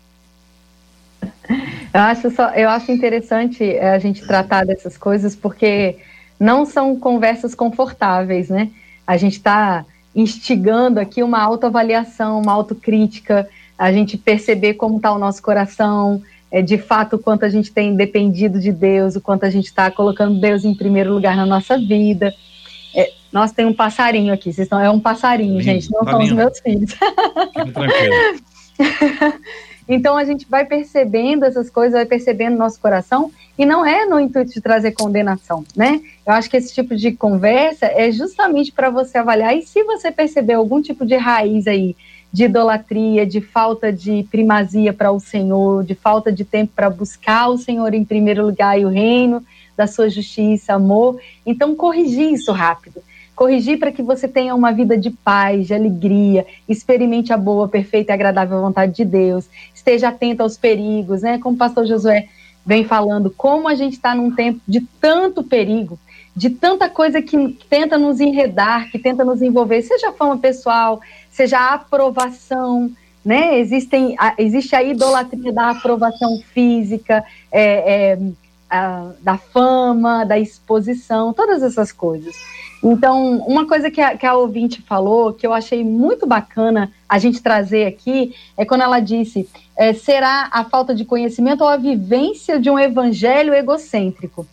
Eu acho, só, eu acho interessante eh, a gente tratar dessas coisas porque não são conversas confortáveis, né? A gente está instigando aqui uma autoavaliação, uma autocrítica, a gente perceber como está o nosso coração, é, de fato o quanto a gente tem dependido de Deus, o quanto a gente está colocando Deus em primeiro lugar na nossa vida. É, nós tem um passarinho aqui, vocês estão, é um passarinho, lindo, gente, não tá são lindo. os meus filhos. Tranquilo. então a gente vai percebendo essas coisas, vai percebendo no nosso coração, e não é no intuito de trazer condenação, né? Eu acho que esse tipo de conversa é justamente para você avaliar, e se você perceber algum tipo de raiz aí de idolatria, de falta de primazia para o Senhor, de falta de tempo para buscar o Senhor em primeiro lugar e o reino da sua justiça, amor. Então, corrigir isso rápido. Corrigir para que você tenha uma vida de paz, de alegria, experimente a boa, perfeita e agradável vontade de Deus, esteja atento aos perigos, né? Como o pastor Josué vem falando, como a gente está num tempo de tanto perigo, de tanta coisa que, tenta nos enredar, que tenta nos envolver, seja fama pessoal, seja a aprovação, né? Existem, a, existe a idolatria da aprovação física, é, é, a, da fama, da exposição, todas essas coisas. Então, uma coisa que a, que a ouvinte falou, que eu achei muito bacana a gente trazer aqui, é quando ela disse: é, será a falta de conhecimento ou a vivência de um evangelho egocêntrico?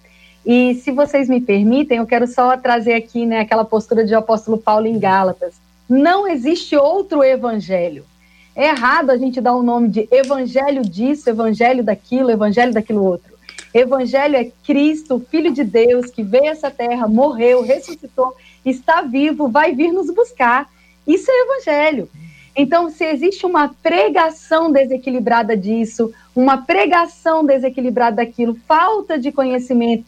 E se vocês me permitem, eu quero só trazer aqui né, aquela postura de apóstolo Paulo em Gálatas, não existe outro evangelho. É errado a gente dar o nome de evangelho disso, evangelho daquilo, evangelho daquilo outro. Evangelho é Cristo, Filho de Deus, que veio a essa terra, morreu, ressuscitou, está vivo, vai vir nos buscar. Isso é evangelho. Então, se existe uma pregação desequilibrada disso, uma pregação desequilibrada daquilo, falta de conhecimento,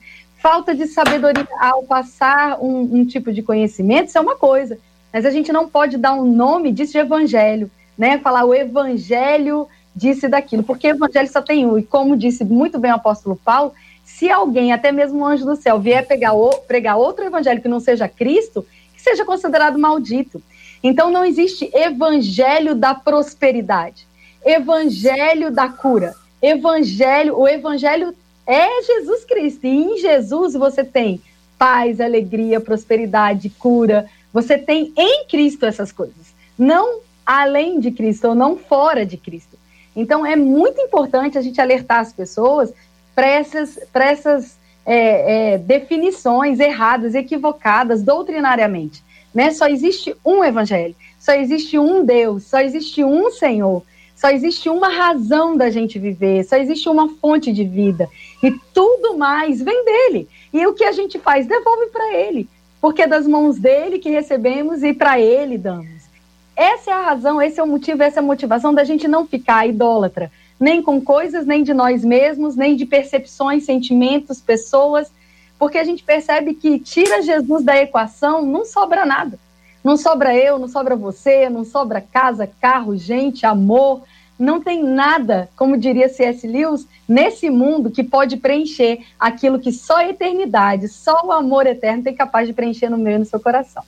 falta de sabedoria ao passar um, um tipo de conhecimento, isso é uma coisa. Mas a gente não pode dar um nome disso de evangelho, né? Falar o evangelho disse daquilo, porque evangelho só tem um. E como disse muito bem o apóstolo Paulo, se alguém, até mesmo um anjo do céu, vier pegar o, pregar outro evangelho que não seja Cristo, que seja considerado maldito. Então não existe evangelho da prosperidade, evangelho da cura, evangelho, o evangelho é Jesus Cristo. E em Jesus você tem paz, alegria, prosperidade, cura, você tem em Cristo essas coisas, não além de Cristo ou não fora de Cristo. Então é muito importante a gente alertar as pessoas para essas, essas é, é, definições erradas, equivocadas doutrinariamente. Né? Só existe um evangelho, só existe um Deus, só existe um Senhor, só existe uma razão da gente viver, só existe uma fonte de vida. E tudo mais vem dele. E o que a gente faz? Devolve para ele porque é das mãos dele que recebemos e para ele damos. Essa é a razão, esse é o motivo, essa é a motivação da gente não ficar idólatra, nem com coisas, nem de nós mesmos, nem de percepções, sentimentos, pessoas, porque a gente percebe que tira Jesus da equação, não sobra nada. Não sobra eu, não sobra você, não sobra casa, carro, gente, amor, não tem nada, como diria C.S. Lewis, nesse mundo que pode preencher aquilo que só a eternidade, só o amor eterno tem capaz de preencher no meu e no seu coração.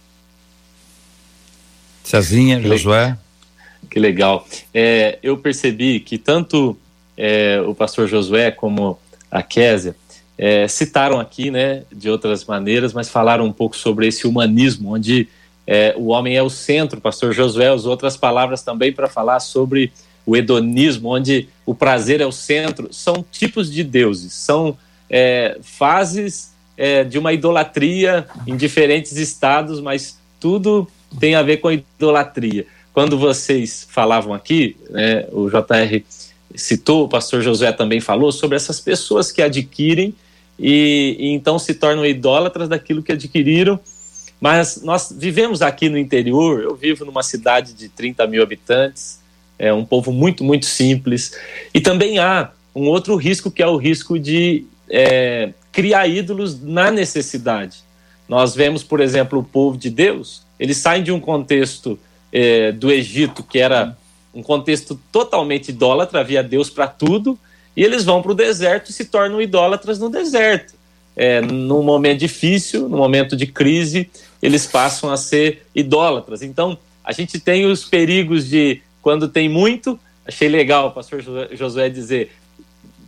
Cezinha, Josué. Que legal. É, eu percebi que tanto é, o pastor Josué como a Késia é, citaram aqui, né, de outras maneiras, mas falaram um pouco sobre esse humanismo, onde é, o homem é o centro. Pastor Josué usou outras palavras também para falar sobre o hedonismo, onde o prazer é o centro. São tipos de deuses, são é, fases é, de uma idolatria em diferentes estados, mas tudo tem a ver com a idolatria. Quando vocês falavam aqui, né, o JR citou, o pastor Josué também falou sobre essas pessoas que adquirem e, e então se tornam idólatras daquilo que adquiriram. Mas nós vivemos aqui no interior, eu vivo numa cidade de 30 mil habitantes, é um povo muito, muito simples. E também há um outro risco que é o risco de é, criar ídolos na necessidade. Nós vemos, por exemplo, o povo de Deus, eles saem de um contexto é, do Egito que era um contexto totalmente idólatra, havia Deus para tudo, e eles vão para o deserto e se tornam idólatras no deserto. É, num momento difícil, num momento de crise, eles passam a ser idólatras. Então, a gente tem os perigos de quando tem muito, achei legal o pastor Josué dizer,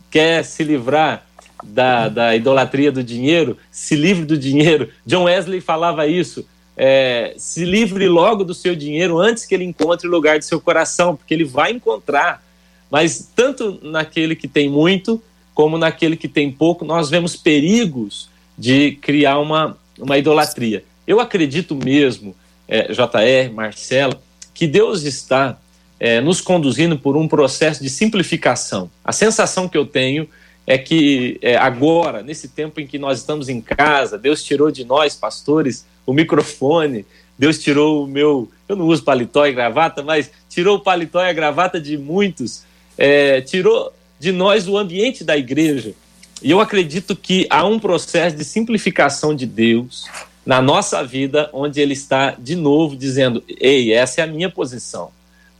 quer se livrar da, da idolatria do dinheiro, se livre do dinheiro. John Wesley falava isso. É, se livre logo do seu dinheiro antes que ele encontre o lugar de seu coração, porque ele vai encontrar. Mas tanto naquele que tem muito, como naquele que tem pouco, nós vemos perigos de criar uma, uma idolatria. Eu acredito mesmo, é, JR, Marcelo, que Deus está é, nos conduzindo por um processo de simplificação. A sensação que eu tenho é que é, agora, nesse tempo em que nós estamos em casa, Deus tirou de nós, pastores, o microfone, Deus tirou o meu. Eu não uso paletó e gravata, mas tirou o paletó e a gravata de muitos, é, tirou de nós o ambiente da igreja. E eu acredito que há um processo de simplificação de Deus na nossa vida, onde Ele está de novo dizendo: Ei, essa é a minha posição.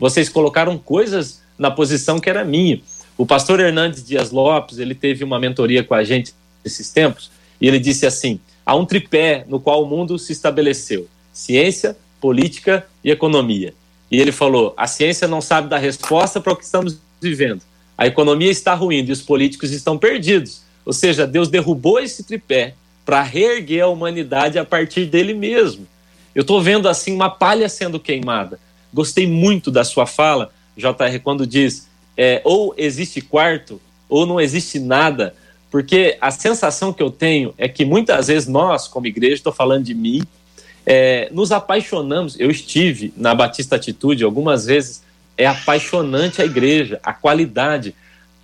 Vocês colocaram coisas na posição que era minha. O pastor Hernandes Dias Lopes, ele teve uma mentoria com a gente nesses tempos, e ele disse assim: há um tripé no qual o mundo se estabeleceu: ciência, política e economia. E ele falou: a ciência não sabe dar resposta para o que estamos vivendo. A economia está ruindo e os políticos estão perdidos. Ou seja, Deus derrubou esse tripé para reerguer a humanidade a partir dele mesmo. Eu estou vendo assim uma palha sendo queimada. Gostei muito da sua fala, JR, quando diz é, ou existe quarto ou não existe nada, porque a sensação que eu tenho é que muitas vezes nós, como igreja, estou falando de mim, é, nos apaixonamos. Eu estive na Batista Atitude algumas vezes, é apaixonante a igreja, a qualidade,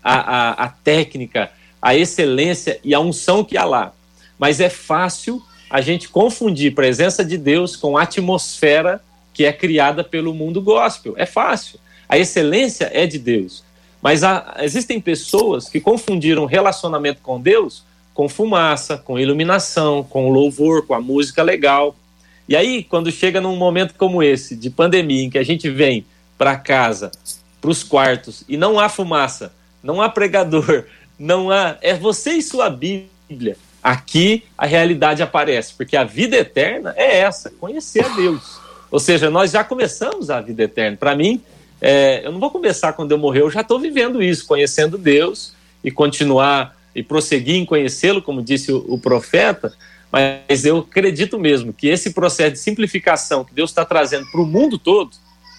a, a, a técnica, a excelência e a unção que há lá. Mas é fácil a gente confundir presença de Deus com atmosfera que é criada pelo mundo gospel. É fácil. A excelência é de Deus. Mas há, existem pessoas que confundiram relacionamento com Deus com fumaça, com iluminação, com louvor, com a música legal. E aí, quando chega num momento como esse, de pandemia, em que a gente vem para casa, para os quartos, e não há fumaça, não há pregador, não há. É você e sua Bíblia. Aqui a realidade aparece, porque a vida eterna é essa, conhecer a Deus. Ou seja, nós já começamos a vida eterna. Para mim, é, eu não vou começar quando eu morrer, eu já estou vivendo isso, conhecendo Deus e continuar e prosseguir em conhecê-lo, como disse o, o, profeta. Mas eu acredito mesmo que esse processo de simplificação que Deus está trazendo para o mundo todo,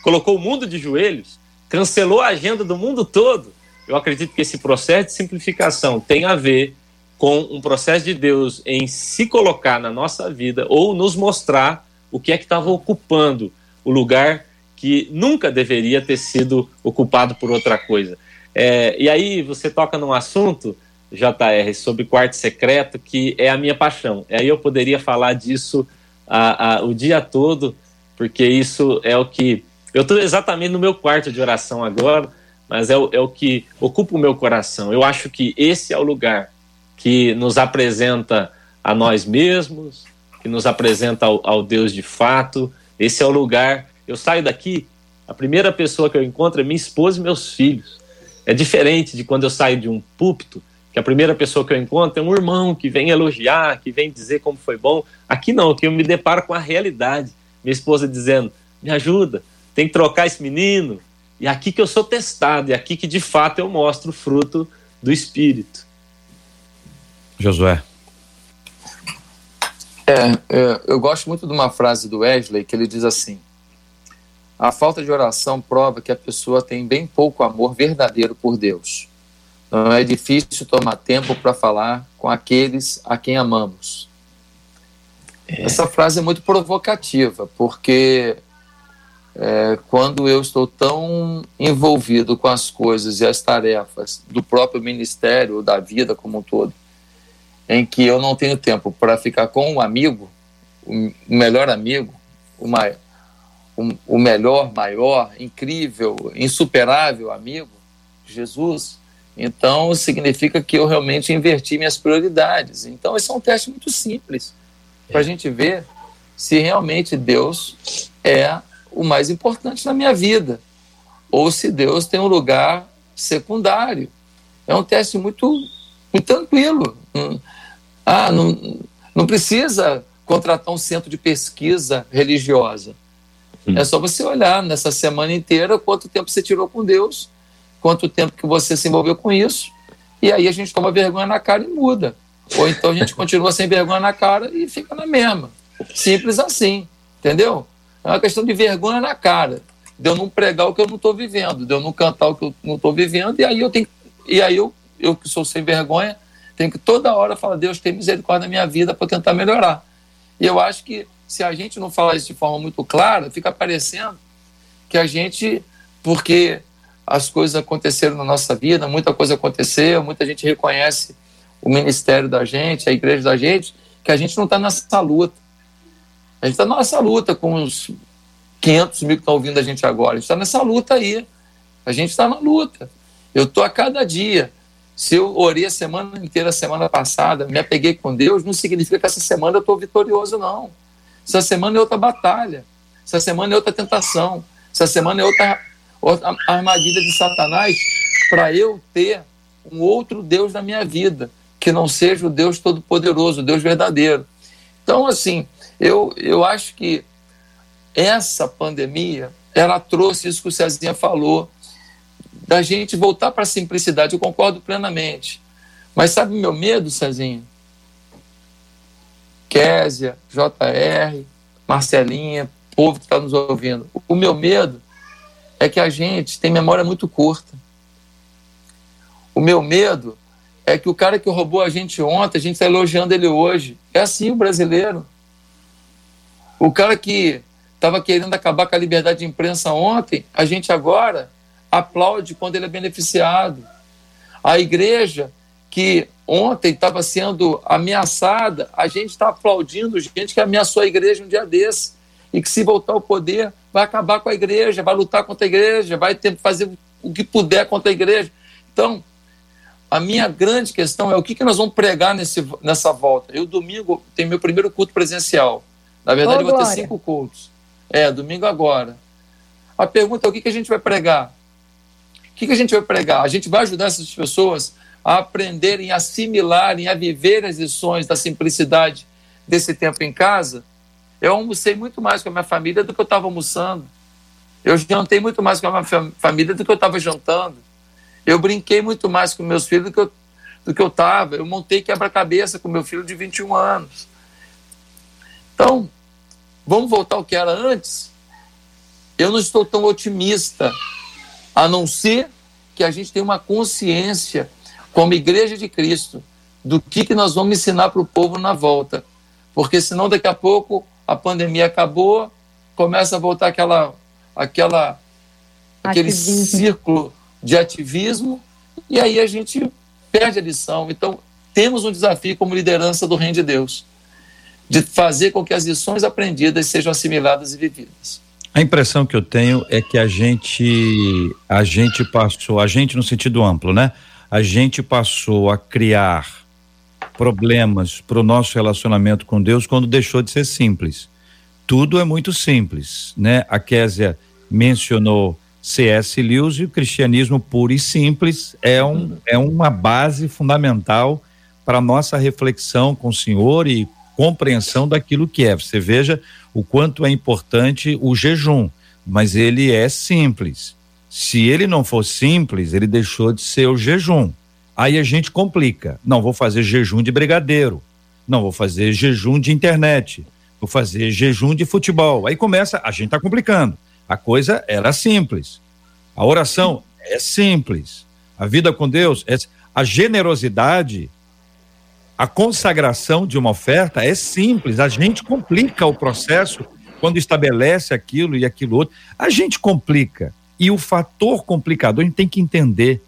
colocou o mundo de joelhos, cancelou a agenda do mundo todo. Eu acredito que esse processo de simplificação tem a ver com um processo de Deus em se colocar na nossa vida ou nos mostrar o que é que estava ocupando o lugar que nunca deveria ter sido ocupado por outra coisa. É, e aí você toca num assunto, JR, sobre quarto secreto, que é a minha paixão. Aí eu poderia falar disso a, a, o dia todo, porque isso é o que. Eu estou exatamente no meu quarto de oração agora, mas é o, é o que ocupa o meu coração. Eu acho que esse é o lugar que nos apresenta a nós mesmos, que nos apresenta ao, ao Deus de fato. Esse é o lugar eu saio daqui, a primeira pessoa que eu encontro é minha esposa e meus filhos. É diferente de quando eu saio de um púlpito, que a primeira pessoa que eu encontro é um irmão que vem elogiar, que vem dizer como foi bom. Aqui não, aqui eu me deparo com a realidade. Minha esposa dizendo: me ajuda, tem que trocar esse menino. E é aqui que eu sou testado, e é aqui que de fato eu mostro o fruto do Espírito. Josué. É, é, eu gosto muito de uma frase do Wesley que ele diz assim: a falta de oração prova que a pessoa tem bem pouco amor verdadeiro por Deus. Não é difícil tomar tempo para falar com aqueles a quem amamos. É. Essa frase é muito provocativa, porque é, quando eu estou tão envolvido com as coisas e as tarefas do próprio ministério, da vida como um todo, em que eu não tenho tempo para ficar com um amigo, o melhor amigo, o, mai, o, o melhor, maior, incrível, insuperável amigo, Jesus, então significa que eu realmente inverti minhas prioridades. Então, esse é um teste muito simples para a gente ver se realmente Deus é o mais importante na minha vida ou se Deus tem um lugar secundário. É um teste muito, muito tranquilo. Ah, não, não precisa contratar um centro de pesquisa religiosa. Hum. É só você olhar nessa semana inteira quanto tempo você tirou com Deus, quanto tempo que você se envolveu com isso, e aí a gente toma vergonha na cara e muda. Ou então a gente continua sem vergonha na cara e fica na mesma. Simples assim, entendeu? É uma questão de vergonha na cara, de eu não pregar o que eu não estou vivendo, de eu não cantar o que eu não estou vivendo, e aí eu tenho e aí eu, eu que sou sem vergonha, tenho que toda hora falar, Deus tem misericórdia na minha vida para tentar melhorar. E eu acho que se a gente não falar isso de forma muito clara, fica parecendo que a gente, porque as coisas aconteceram na nossa vida, muita coisa aconteceu, muita gente reconhece o ministério da gente, a igreja da gente, que a gente não está nessa luta. A gente está nessa luta com os 500 mil que estão ouvindo a gente agora. A gente está nessa luta aí. A gente está na luta. Eu estou a cada dia se eu orei a semana inteira, a semana passada, me apeguei com Deus, não significa que essa semana eu estou vitorioso, não. Essa semana é outra batalha. Essa semana é outra tentação. Essa semana é outra, outra armadilha de Satanás para eu ter um outro Deus na minha vida, que não seja o Deus Todo-Poderoso, o Deus verdadeiro. Então, assim, eu, eu acho que essa pandemia, ela trouxe isso que o Cezinha falou, da gente voltar para a simplicidade. Eu concordo plenamente. Mas sabe o meu medo, Cezinha? Késia, JR, Marcelinha, povo que está nos ouvindo. O meu medo é que a gente tem memória muito curta. O meu medo é que o cara que roubou a gente ontem, a gente está elogiando ele hoje. É assim o brasileiro. O cara que estava querendo acabar com a liberdade de imprensa ontem, a gente agora aplaude quando ele é beneficiado. A igreja que ontem estava sendo ameaçada, a gente está aplaudindo gente que ameaçou a igreja um dia desse e que se voltar ao poder vai acabar com a igreja, vai lutar contra a igreja, vai ter fazer o que puder contra a igreja. Então, a minha grande questão é o que, que nós vamos pregar nesse, nessa volta. Eu, domingo, tenho meu primeiro culto presencial. Na verdade, oh, eu vou ter cinco cultos. É, domingo agora. A pergunta é o que, que a gente vai pregar? Que, que a gente vai pregar? A gente vai ajudar essas pessoas a aprenderem, a assimilarem, a viver as lições da simplicidade desse tempo em casa. Eu almocei muito mais com a minha família do que eu estava almoçando. Eu jantei muito mais com a minha família do que eu estava jantando. Eu brinquei muito mais com meus filhos do que eu do que eu estava. Eu montei quebra-cabeça com meu filho de 21 anos. Então, vamos voltar ao que era antes? Eu não estou tão otimista a não ser que a gente tenha uma consciência, como Igreja de Cristo, do que, que nós vamos ensinar para o povo na volta. Porque senão daqui a pouco a pandemia acabou, começa a voltar aquela, aquela, aquele círculo de ativismo, e aí a gente perde a lição. Então, temos um desafio como liderança do Reino de Deus, de fazer com que as lições aprendidas sejam assimiladas e vividas. A impressão que eu tenho é que a gente, a gente passou, a gente no sentido amplo, né? A gente passou a criar problemas para o nosso relacionamento com Deus quando deixou de ser simples. Tudo é muito simples, né? A Késia mencionou C.S. Lewis e o cristianismo puro e simples é, um, é uma base fundamental para nossa reflexão com o Senhor e compreensão daquilo que é. Você veja o quanto é importante o jejum, mas ele é simples. Se ele não for simples, ele deixou de ser o jejum. Aí a gente complica. Não, vou fazer jejum de brigadeiro. Não, vou fazer jejum de internet. Vou fazer jejum de futebol. Aí começa, a gente está complicando. A coisa era simples. A oração é simples. A vida com Deus é a generosidade, a consagração de uma oferta é simples. A gente complica o processo quando estabelece aquilo e aquilo outro. A gente complica. E o fator complicador a gente tem que entender.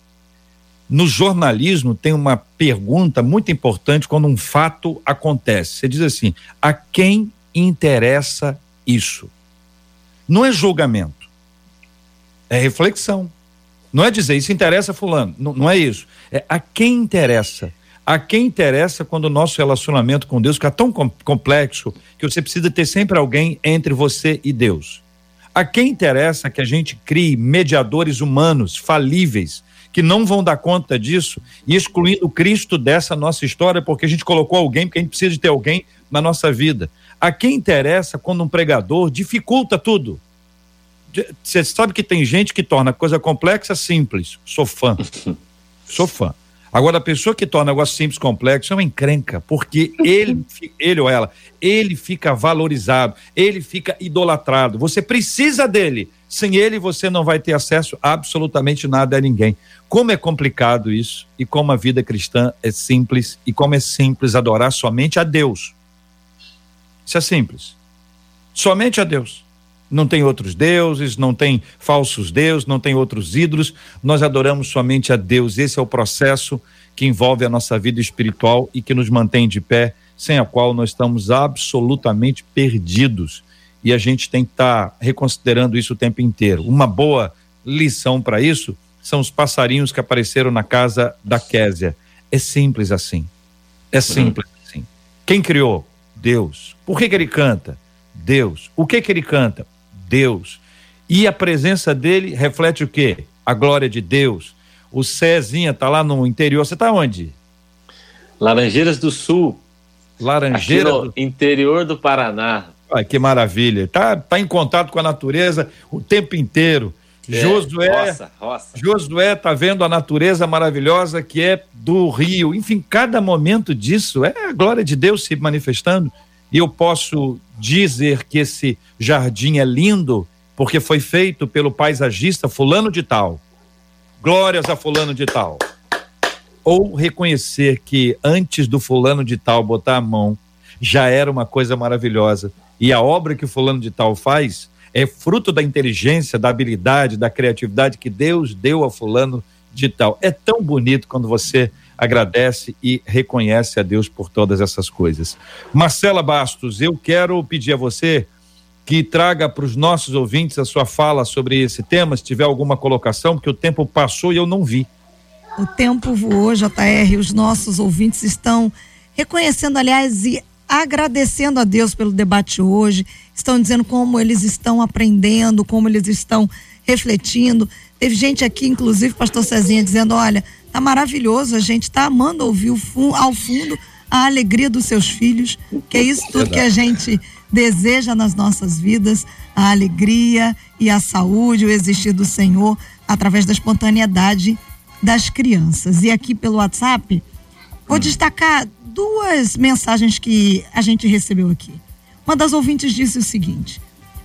No jornalismo tem uma pergunta muito importante quando um fato acontece. Você diz assim: a quem interessa isso? Não é julgamento, é reflexão. Não é dizer isso interessa fulano, não, não é isso. É a quem interessa. A quem interessa quando o nosso relacionamento com Deus fica tão complexo que você precisa ter sempre alguém entre você e Deus. A quem interessa que a gente crie mediadores humanos falíveis que não vão dar conta disso e excluindo Cristo dessa nossa história porque a gente colocou alguém, porque a gente precisa de ter alguém na nossa vida. A quem interessa quando um pregador dificulta tudo? Você sabe que tem gente que torna coisa complexa simples. Sou fã. Sou fã. Agora, a pessoa que torna negócio simples complexo é uma encrenca, porque ele, ele ou ela, ele fica valorizado, ele fica idolatrado. Você precisa dele. Sem ele, você não vai ter acesso a absolutamente nada a ninguém. Como é complicado isso, e como a vida cristã é simples, e como é simples adorar somente a Deus. Isso é simples. Somente a Deus. Não tem outros deuses, não tem falsos deuses, não tem outros ídolos. Nós adoramos somente a Deus. Esse é o processo que envolve a nossa vida espiritual e que nos mantém de pé, sem a qual nós estamos absolutamente perdidos. E a gente tem que estar tá reconsiderando isso o tempo inteiro. Uma boa lição para isso são os passarinhos que apareceram na casa da Késia. É simples assim. É simples assim. Quem criou? Deus. Por que, que ele canta? Deus. O que que ele canta? Deus. E a presença dele reflete o quê? A glória de Deus. O Cezinha tá lá no interior. Você tá onde? Laranjeiras do Sul. Laranjeira do... interior do Paraná. Ai, que maravilha. Tá, tá em contato com a natureza o tempo inteiro. É, Josué, roça, roça. Josué tá vendo a natureza maravilhosa que é do rio. Enfim, cada momento disso é a glória de Deus se manifestando. E eu posso dizer que esse jardim é lindo porque foi feito pelo paisagista fulano de tal. Glórias a fulano de tal. Ou reconhecer que antes do fulano de tal botar a mão já era uma coisa maravilhosa. E a obra que fulano de tal faz é fruto da inteligência, da habilidade, da criatividade que Deus deu a fulano de tal. É tão bonito quando você agradece e reconhece a Deus por todas essas coisas. Marcela Bastos, eu quero pedir a você que traga para os nossos ouvintes a sua fala sobre esse tema, se tiver alguma colocação, porque o tempo passou e eu não vi. O tempo voou, JR, os nossos ouvintes estão reconhecendo, aliás, e agradecendo a Deus pelo debate hoje, estão dizendo como eles estão aprendendo, como eles estão refletindo. Teve gente aqui, inclusive, pastor Cezinha, dizendo: olha, tá maravilhoso, a gente tá amando ouvir fundo, ao fundo a alegria dos seus filhos, que é isso tudo que a gente deseja nas nossas vidas, a alegria e a saúde, o existir do Senhor através da espontaneidade das crianças. E aqui pelo WhatsApp, vou hum. destacar duas mensagens que a gente recebeu aqui. Uma das ouvintes disse o seguinte: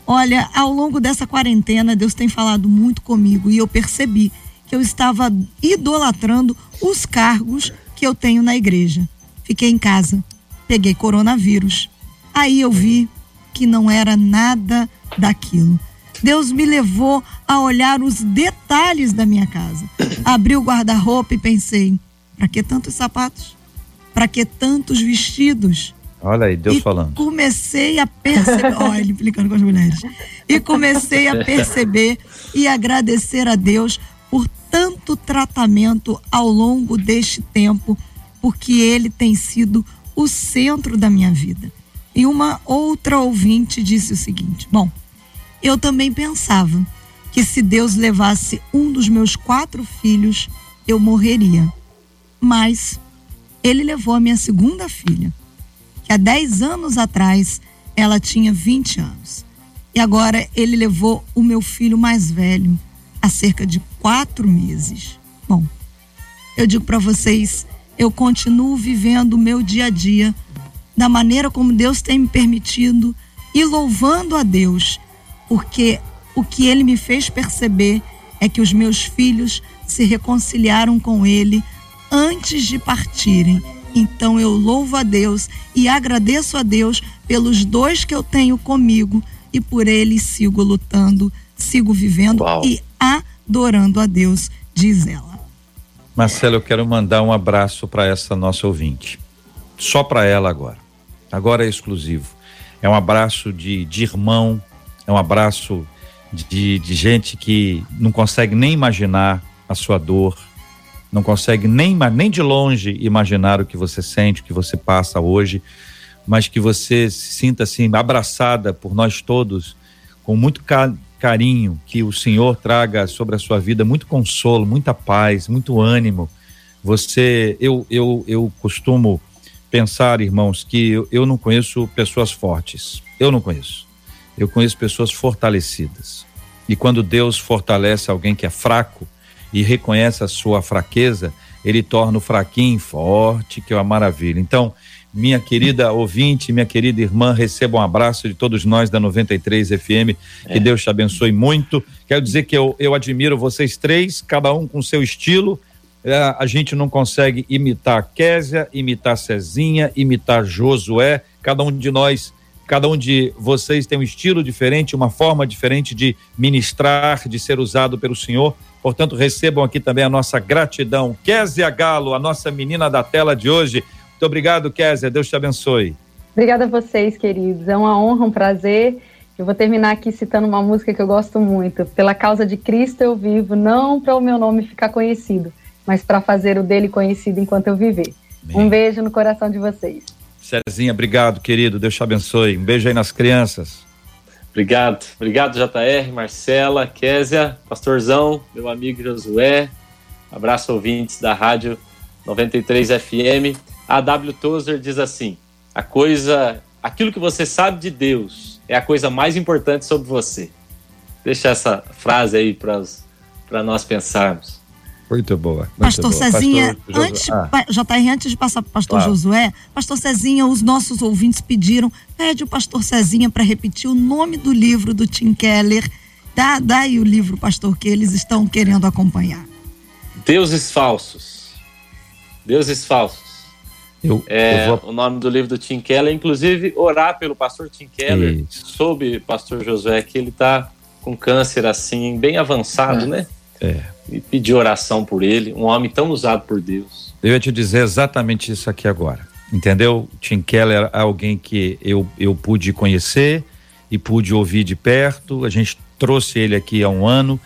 Olha, ao longo dessa quarentena, Deus tem falado muito comigo e eu percebi que eu estava idolatrando os cargos que eu tenho na igreja. Fiquei em casa, peguei coronavírus. Aí eu vi que não era nada daquilo. Deus me levou a olhar os detalhes da minha casa. Abri o guarda-roupa e pensei: para que tantos sapatos? Para que tantos vestidos? Olha aí, Deus e falando. Comecei a perceber, olha, ele implicando com as mulheres. E comecei a perceber e agradecer a Deus por tanto tratamento ao longo deste tempo, porque ele tem sido o centro da minha vida. E uma outra ouvinte disse o seguinte: Bom, eu também pensava que se Deus levasse um dos meus quatro filhos, eu morreria. Mas ele levou a minha segunda filha que há 10 anos atrás ela tinha 20 anos. E agora ele levou o meu filho mais velho há cerca de quatro meses. Bom, eu digo para vocês, eu continuo vivendo o meu dia a dia da maneira como Deus tem me permitido e louvando a Deus, porque o que ele me fez perceber é que os meus filhos se reconciliaram com ele antes de partirem. Então eu louvo a Deus e agradeço a Deus pelos dois que eu tenho comigo e por eles sigo lutando, sigo vivendo Uau. e adorando a Deus, diz ela. Marcelo, eu quero mandar um abraço para essa nossa ouvinte. Só para ela agora. Agora é exclusivo. É um abraço de, de irmão, é um abraço de, de gente que não consegue nem imaginar a sua dor, não consegue nem, nem de longe imaginar o que você sente, o que você passa hoje, mas que você se sinta assim abraçada por nós todos, com muito carinho, que o Senhor traga sobre a sua vida muito consolo, muita paz, muito ânimo. Você, eu, eu, eu costumo pensar, irmãos, que eu, eu não conheço pessoas fortes. Eu não conheço. Eu conheço pessoas fortalecidas. E quando Deus fortalece alguém que é fraco e reconhece a sua fraqueza, ele torna o fraquinho forte, que é uma maravilha. Então, minha querida ouvinte, minha querida irmã, receba um abraço de todos nós da 93 FM. Que é. Deus te abençoe muito. Quero dizer que eu, eu admiro vocês três, cada um com seu estilo. É, a gente não consegue imitar Késia, imitar Cezinha, imitar Josué. Cada um de nós Cada um de vocês tem um estilo diferente, uma forma diferente de ministrar, de ser usado pelo Senhor. Portanto, recebam aqui também a nossa gratidão. Kézia Galo, a nossa menina da tela de hoje. Muito obrigado, Kézia. Deus te abençoe. Obrigada a vocês, queridos. É uma honra, um prazer. Eu vou terminar aqui citando uma música que eu gosto muito. Pela causa de Cristo eu vivo, não para o meu nome ficar conhecido, mas para fazer o dele conhecido enquanto eu viver. Amém. Um beijo no coração de vocês. Cezinha, obrigado, querido. Deus te abençoe. Um beijo aí nas crianças. Obrigado. Obrigado, JR, Marcela, Késia, Pastorzão, meu amigo Josué. Abraço, ouvintes da Rádio 93 FM. A W. Tozer diz assim: a coisa, aquilo que você sabe de Deus é a coisa mais importante sobre você. Deixa essa frase aí para nós pensarmos. Muito boa. Muito pastor boa. Cezinha, pastor antes, ah. JR, antes de passar para o pastor claro. Josué, pastor Cezinha, os nossos ouvintes pediram, pede o pastor Cezinha para repetir o nome do livro do Tim Keller. Dá, dá aí o livro, pastor, que eles estão querendo acompanhar. Deuses Falsos. Deuses Falsos. Eu, é eu vou... o nome do livro do Tim Keller, inclusive orar pelo pastor Tim Keller, Isso. soube, pastor Josué, que ele está com câncer assim, bem avançado, é. né? É e pedir oração por ele, um homem tão usado por Deus. Eu ia te dizer exatamente isso aqui agora. Entendeu? Tim Keller é alguém que eu, eu pude conhecer e pude ouvir de perto. A gente trouxe ele aqui há um ano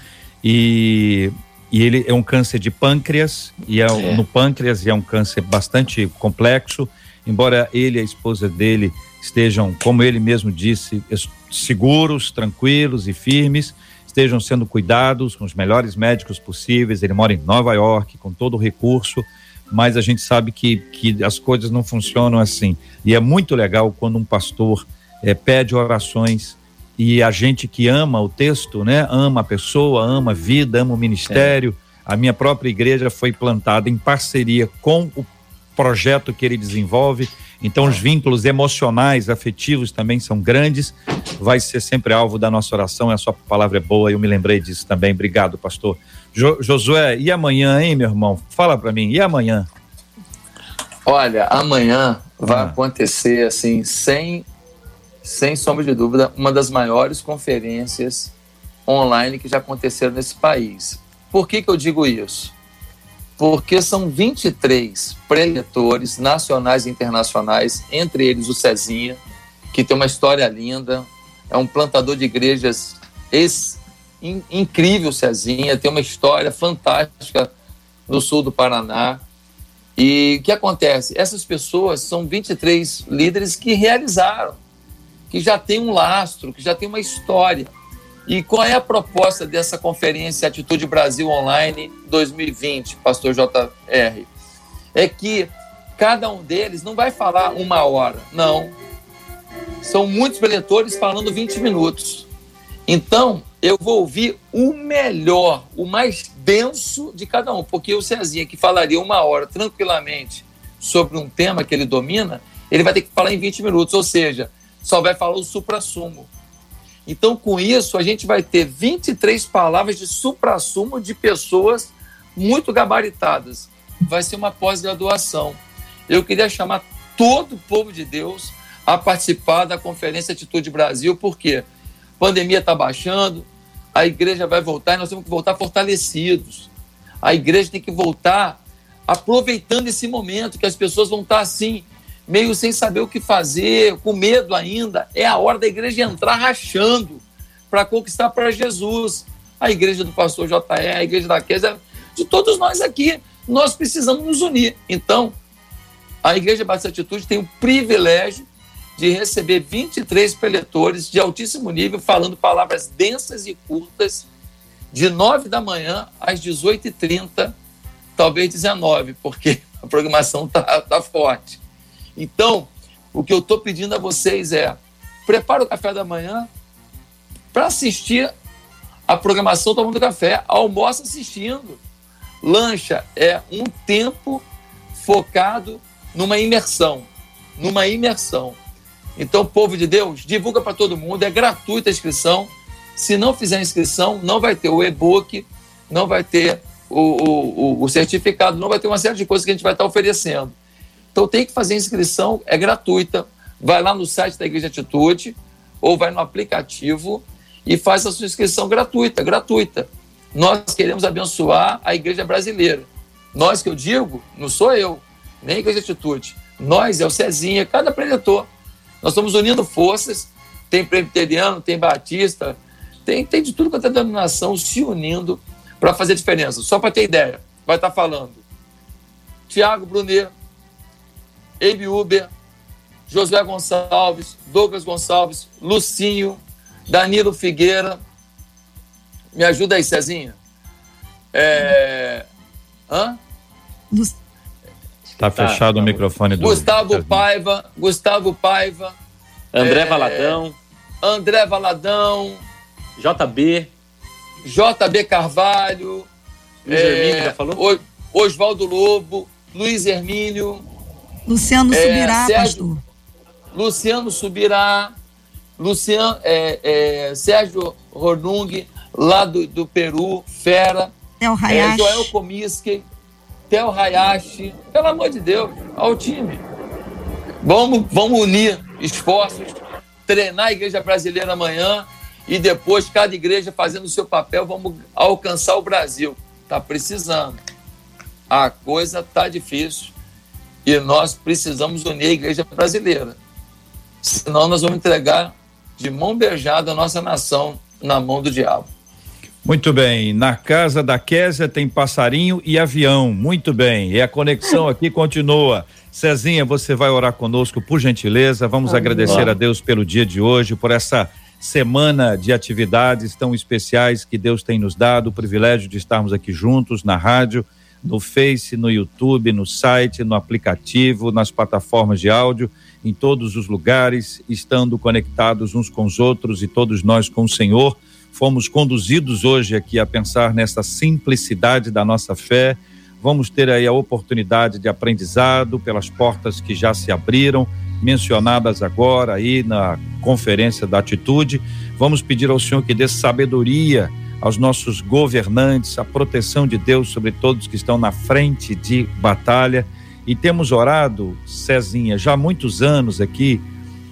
e, e ele é um câncer de pâncreas e é, é. no pâncreas e é um câncer bastante complexo. Embora ele e a esposa dele estejam, como ele mesmo disse, seguros, tranquilos e firmes, estejam sendo cuidados com os melhores médicos possíveis. Ele mora em Nova York, com todo o recurso, mas a gente sabe que, que as coisas não funcionam assim. E é muito legal quando um pastor é, pede orações e a gente que ama o texto, né, ama a pessoa, ama a vida, ama o ministério. É. A minha própria igreja foi plantada em parceria com o projeto que ele desenvolve então, os vínculos emocionais, afetivos também são grandes. Vai ser sempre alvo da nossa oração. A sua palavra é boa. Eu me lembrei disso também. Obrigado, pastor. Jo Josué, e amanhã, hein, meu irmão? Fala para mim. E amanhã? Olha, amanhã vai ah. acontecer, assim, sem, sem sombra de dúvida, uma das maiores conferências online que já aconteceram nesse país. Por que, que eu digo isso? porque são 23 preletores nacionais e internacionais, entre eles o Cezinha, que tem uma história linda, é um plantador de igrejas in, incrível, Cezinha, tem uma história fantástica no sul do Paraná. E o que acontece? Essas pessoas são 23 líderes que realizaram, que já têm um lastro, que já têm uma história. E qual é a proposta dessa conferência Atitude Brasil Online 2020, Pastor JR? É que cada um deles não vai falar uma hora, não. são muitos preletores falando 20 minutos. Então, eu vou ouvir o melhor, o mais denso de cada um, porque o Cezinha, que falaria uma hora tranquilamente sobre um tema que ele domina, ele vai ter que falar em 20 minutos, ou seja, só vai falar o supra-sumo. Então, com isso, a gente vai ter 23 palavras de supra-sumo de pessoas muito gabaritadas. Vai ser uma pós-graduação. Eu queria chamar todo o povo de Deus a participar da Conferência Atitude Brasil, porque a pandemia está baixando, a igreja vai voltar e nós temos que voltar fortalecidos. A igreja tem que voltar aproveitando esse momento que as pessoas vão estar assim, meio sem saber o que fazer, com medo ainda. É a hora da igreja entrar rachando para conquistar para Jesus. A igreja do pastor JR, a igreja da Kézia, de todos nós aqui, nós precisamos nos unir. Então, a Igreja Batista Atitude tem o privilégio de receber 23 preletores de altíssimo nível, falando palavras densas e curtas, de 9 da manhã às 18h30, talvez 19, porque a programação está tá forte. Então, o que eu estou pedindo a vocês é: prepara o café da manhã para assistir a programação Tomando Café, almoça assistindo. Lancha é um tempo focado numa imersão, numa imersão. Então, povo de Deus, divulga para todo mundo, é gratuita a inscrição. Se não fizer inscrição, não vai ter o e-book, não vai ter o, o, o, certificado, não vai ter uma série de coisas que a gente vai estar oferecendo. Então tem que fazer inscrição, é gratuita. Vai lá no site da Igreja Atitude ou vai no aplicativo e faz a sua inscrição gratuita, gratuita. Nós queremos abençoar a igreja brasileira. Nós que eu digo, não sou eu, nem a Igreja Atitude. Nós é o Cezinha, cada preletor. Nós estamos unindo forças, tem presbiteriano, tem batista, tem, tem de tudo quanto é denominação se unindo para fazer diferença. Só para ter ideia, vai estar tá falando Tiago Brunet, Abe Uber, Josué Gonçalves, Douglas Gonçalves, Lucinho, Danilo Figueira. Me ajuda aí, Cezinha. É... Hã? Está tá, fechado tá, o microfone do. Gustavo Paiva, Gustavo Paiva. André é... Valadão. André Valadão. JB. JB Carvalho. Luiz é... Hermínio já falou? Oswaldo Lobo. Luiz Hermínio. Luciano é, Subirá, Sérgio, pastor. Luciano Subirá. Luciano, é, é, Sérgio Rodung, lá do, do Peru, Fera. É o Hayashi. É, Joel Comiskey. Theo Hayashi, pelo amor de Deus, ao time. Vamos, vamos unir esforços, treinar a igreja brasileira amanhã e depois cada igreja fazendo o seu papel, vamos alcançar o Brasil. Está precisando. A coisa está difícil e nós precisamos unir a igreja brasileira. Senão nós vamos entregar de mão beijada a nossa nação na mão do diabo. Muito bem, na casa da Késia tem passarinho e avião, muito bem, e a conexão aqui continua. Cezinha, você vai orar conosco, por gentileza, vamos Amém. agradecer a Deus pelo dia de hoje, por essa semana de atividades tão especiais que Deus tem nos dado, o privilégio de estarmos aqui juntos na rádio, no Face, no YouTube, no site, no aplicativo, nas plataformas de áudio, em todos os lugares, estando conectados uns com os outros e todos nós com o Senhor fomos conduzidos hoje aqui a pensar nessa simplicidade da nossa fé. Vamos ter aí a oportunidade de aprendizado pelas portas que já se abriram, mencionadas agora aí na conferência da atitude. Vamos pedir ao Senhor que dê sabedoria aos nossos governantes, a proteção de Deus sobre todos que estão na frente de batalha. E temos orado, Cezinha, já há muitos anos aqui,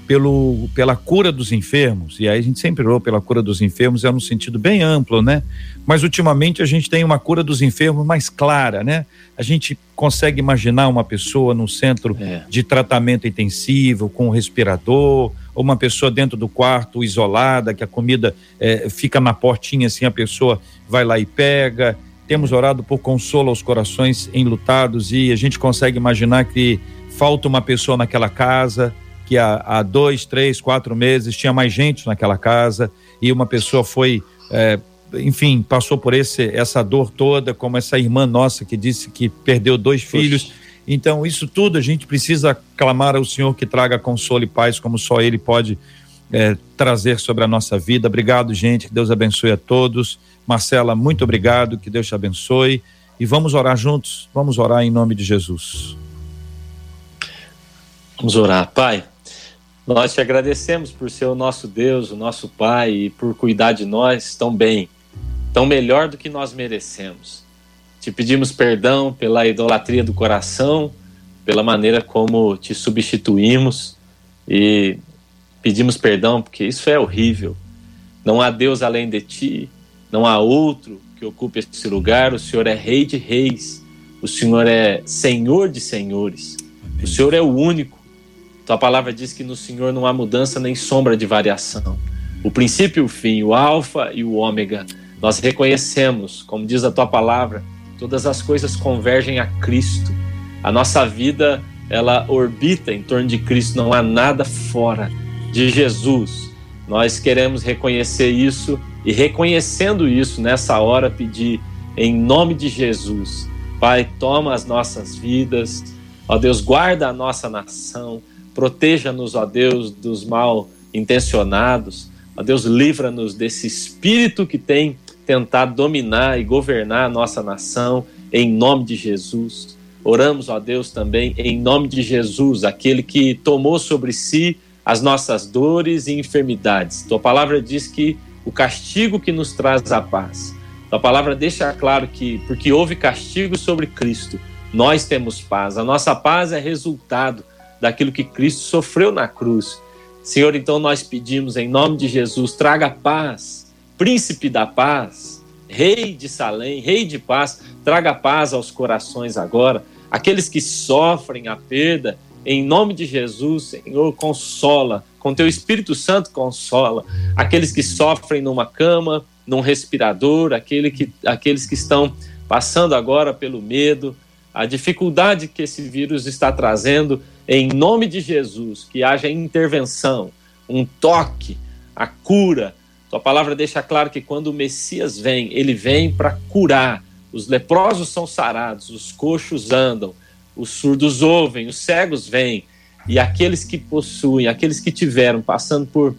pelo, pela cura dos enfermos, e aí a gente sempre orou pela cura dos enfermos, é num sentido bem amplo, né? Mas ultimamente a gente tem uma cura dos enfermos mais clara, né? A gente consegue imaginar uma pessoa no centro é. de tratamento intensivo, com um respirador, ou uma pessoa dentro do quarto isolada, que a comida é, fica na portinha assim, a pessoa vai lá e pega. Temos orado por consolo aos corações enlutados e a gente consegue imaginar que falta uma pessoa naquela casa, que há, há dois, três, quatro meses tinha mais gente naquela casa e uma pessoa foi, é, enfim, passou por esse, essa dor toda, como essa irmã nossa que disse que perdeu dois Poxa. filhos Então, isso tudo a gente precisa clamar ao Senhor que traga consolo e paz, como só Ele pode é, trazer sobre a nossa vida. Obrigado, gente. Que Deus abençoe a todos. Marcela, muito obrigado. Que Deus te abençoe. E vamos orar juntos. Vamos orar em nome de Jesus. Vamos orar, Pai. Nós te agradecemos por ser o nosso Deus, o nosso Pai e por cuidar de nós tão bem, tão melhor do que nós merecemos. Te pedimos perdão pela idolatria do coração, pela maneira como te substituímos e pedimos perdão porque isso é horrível. Não há Deus além de ti, não há outro que ocupe esse lugar. O Senhor é Rei de Reis, o Senhor é Senhor de Senhores, Amém. o Senhor é o único tua palavra diz que no Senhor não há mudança nem sombra de variação. O princípio e o fim, o alfa e o ômega. Nós reconhecemos, como diz a tua palavra, todas as coisas convergem a Cristo. A nossa vida, ela orbita em torno de Cristo, não há nada fora de Jesus. Nós queremos reconhecer isso e reconhecendo isso nessa hora pedir em nome de Jesus. Pai, toma as nossas vidas. Ó Deus, guarda a nossa nação Proteja-nos, ó Deus, dos mal intencionados. Ó Deus, livra-nos desse espírito que tem tentado dominar e governar a nossa nação, em nome de Jesus. Oramos, ó Deus, também em nome de Jesus, aquele que tomou sobre si as nossas dores e enfermidades. Tua palavra diz que o castigo que nos traz a paz. Tua palavra deixa claro que, porque houve castigo sobre Cristo, nós temos paz. A nossa paz é resultado daquilo que Cristo sofreu na cruz. Senhor, então nós pedimos em nome de Jesus, traga paz, príncipe da paz, rei de Salém, rei de paz, traga paz aos corações agora. Aqueles que sofrem a perda, em nome de Jesus, Senhor, consola, com teu Espírito Santo consola. Aqueles que sofrem numa cama, num respirador, aquele que, aqueles que estão passando agora pelo medo, a dificuldade que esse vírus está trazendo, em nome de Jesus, que haja intervenção, um toque, a cura. Tua palavra deixa claro que quando o Messias vem, ele vem para curar. Os leprosos são sarados, os coxos andam, os surdos ouvem, os cegos vêm. E aqueles que possuem, aqueles que tiveram passando por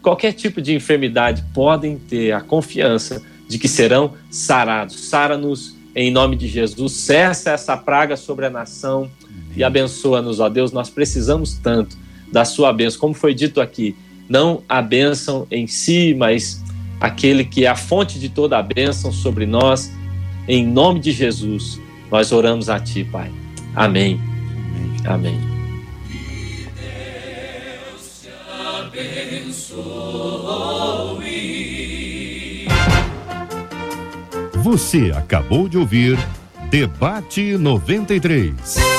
qualquer tipo de enfermidade, podem ter a confiança de que serão sarados. Sara-nos em nome de Jesus. Cessa essa praga sobre a nação e abençoa-nos, ó Deus. Nós precisamos tanto da sua bênção. Como foi dito aqui, não a bênção em si, mas aquele que é a fonte de toda a bênção sobre nós. Em nome de Jesus, nós oramos a Ti, Pai. Amém. Amém. Amém. Você acabou de ouvir Debate 93.